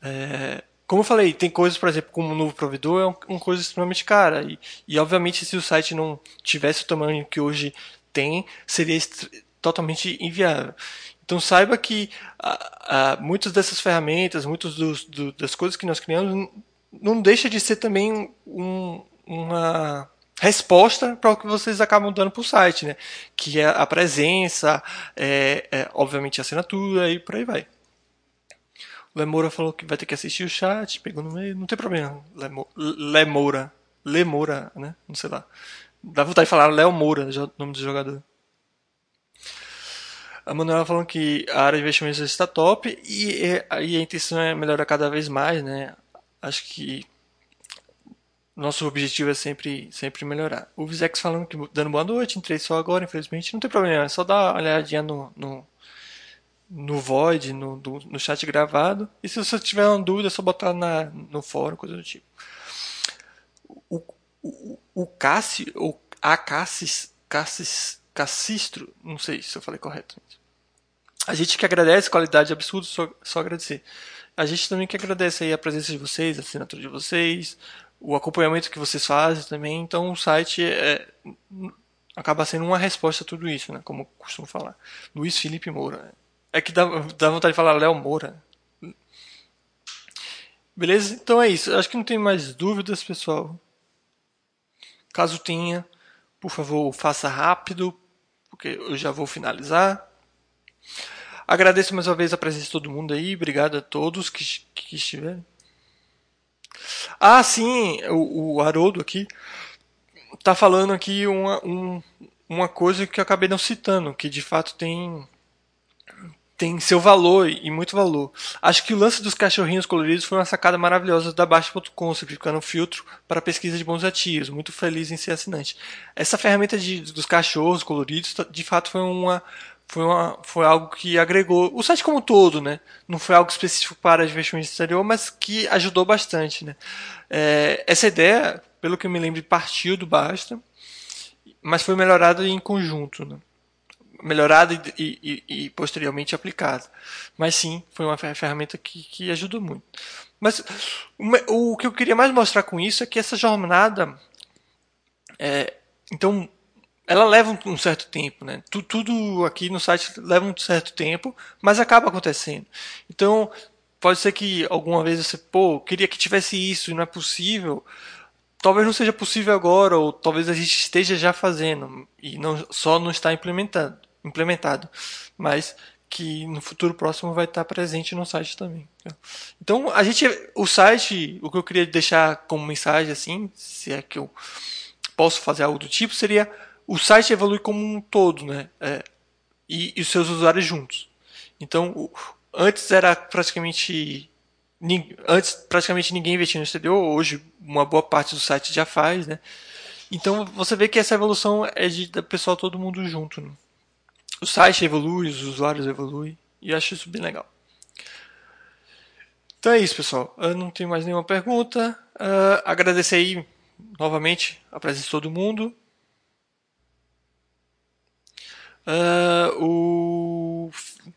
É, como eu falei, tem coisas, por exemplo, como um novo provedor é uma coisa extremamente cara. E, e, obviamente, se o site não tivesse o tamanho que hoje tem, seria totalmente inviável. Então saiba que a, a, muitas dessas ferramentas, muitas do, das coisas que nós criamos, não deixa de ser também um, uma resposta para o que vocês acabam dando para o site, né? Que é a presença, é, é, obviamente a assinatura e por aí vai. Lemoura falou que vai ter que assistir o chat, pegou no meio, não tem problema. Lemoura, Lemoura, né? Não sei lá. Dá vontade de falar Léo Moura, nome do jogador. A Manuela falando que a área de investimentos está top e, e a intenção é melhorar cada vez mais, né? Acho que nosso objetivo é sempre, sempre melhorar. O Vizex falando que dando boa noite, entrei só agora, infelizmente. Não tem problema, é só dar uma olhadinha no, no, no Void, no, no, no chat gravado. E se você tiver uma dúvida, é só botar na, no fórum, coisa do tipo. O, o, o Cassi, o a Cassis, Cassis, Cassistro, não sei se eu falei correto. A gente que agradece, qualidade absurda, só, só agradecer. A gente também que agradece aí a presença de vocês, a assinatura de vocês, o acompanhamento que vocês fazem também. Então o site é, acaba sendo uma resposta a tudo isso, né? Como eu costumo falar. Luiz Felipe Moura. É que dá, dá vontade de falar Léo Moura. Beleza? Então é isso. Acho que não tem mais dúvidas, pessoal. Caso tenha, por favor, faça rápido, porque eu já vou finalizar. Agradeço mais uma vez a presença de todo mundo aí. Obrigado a todos que, que estiveram. Ah, sim, o, o Haroldo aqui tá falando aqui uma, um, uma coisa que eu acabei não citando, que de fato tem tem seu valor e muito valor. Acho que o lance dos cachorrinhos coloridos foi uma sacada maravilhosa da Baixa.com, simplificando um filtro para pesquisa de bons ativos. Muito feliz em ser assinante. Essa ferramenta de, dos cachorros coloridos, de fato, foi uma foi, uma, foi algo que agregou o site como um todo, né? Não foi algo específico para investimento exterior, mas que ajudou bastante, né? É, essa ideia, pelo que eu me lembro, partiu do Basta, mas foi melhorada em conjunto, né? Melhorada e, e, e, posteriormente aplicada. Mas sim, foi uma ferramenta que, que ajudou muito. Mas o, o que eu queria mais mostrar com isso é que essa jornada, é, então ela leva um certo tempo, né? Tudo aqui no site leva um certo tempo, mas acaba acontecendo. Então, pode ser que alguma vez você, pô, queria que tivesse isso e não é possível. Talvez não seja possível agora, ou talvez a gente esteja já fazendo e não, só não está implementando, implementado, mas que no futuro próximo vai estar presente no site também. Então, a gente, o site, o que eu queria deixar como mensagem assim, se é que eu posso fazer algo do tipo, seria o site evolui como um todo, né? É, e, e, os seus usuários juntos. Então, antes era praticamente antes praticamente ninguém investia no exterior, hoje uma boa parte do site já faz, né? Então você vê que essa evolução é de pessoal todo mundo junto. Né? O site evolui, os usuários evoluem e acho isso bem legal. Então é isso, pessoal. Eu não tenho mais nenhuma pergunta. Uh, agradecer aí novamente a presença de todo mundo. Uh, o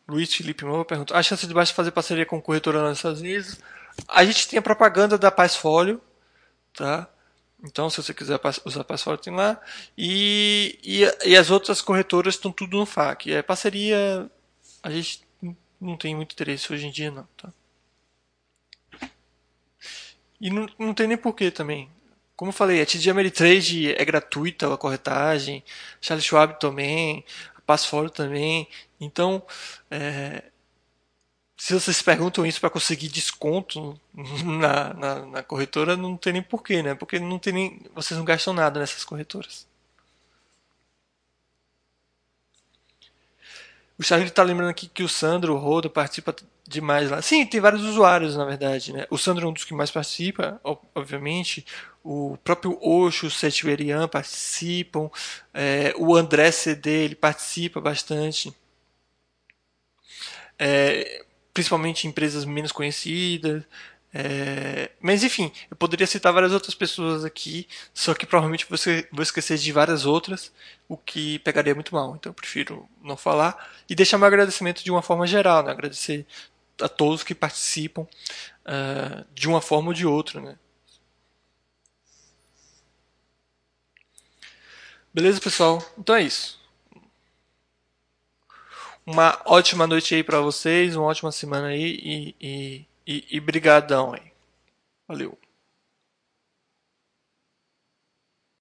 Luiz Felipe Mova pergunta: a chance de baixo fazer parceria com corretora nos Estados Unidos? A gente tem a propaganda da Passfolio, tá? Então, se você quiser usar Passfolio, tem lá. E, e, e, as outras corretoras estão tudo no FAQ. É parceria, a gente não tem muito interesse hoje em dia, não, tá? E não, não tem nem porquê também. Como eu falei, a TD Ameritrade é gratuita a corretagem, Charles Schwab também, Passfolio também. Então, é, se vocês perguntam isso para conseguir desconto [laughs] na, na, na, corretora, não tem nem porquê, né? Porque não tem nem, vocês não gastam nada nessas corretoras. O Charlie está lembrando aqui que o Sandro, o Rodo, participa demais lá. Sim, tem vários usuários, na verdade. Né? O Sandro é um dos que mais participa, obviamente. O próprio Osho, o Setverian participam. É, o André CD ele participa bastante. É, principalmente empresas menos conhecidas. É, mas enfim, eu poderia citar várias outras pessoas aqui, só que provavelmente você vou esquecer de várias outras, o que pegaria muito mal. Então eu prefiro não falar e deixar meu agradecimento de uma forma geral, né? agradecer a todos que participam uh, de uma forma ou de outra. Né? Beleza, pessoal? Então é isso. Uma ótima noite aí para vocês, uma ótima semana aí e, e, e, e brigadão aí. Valeu.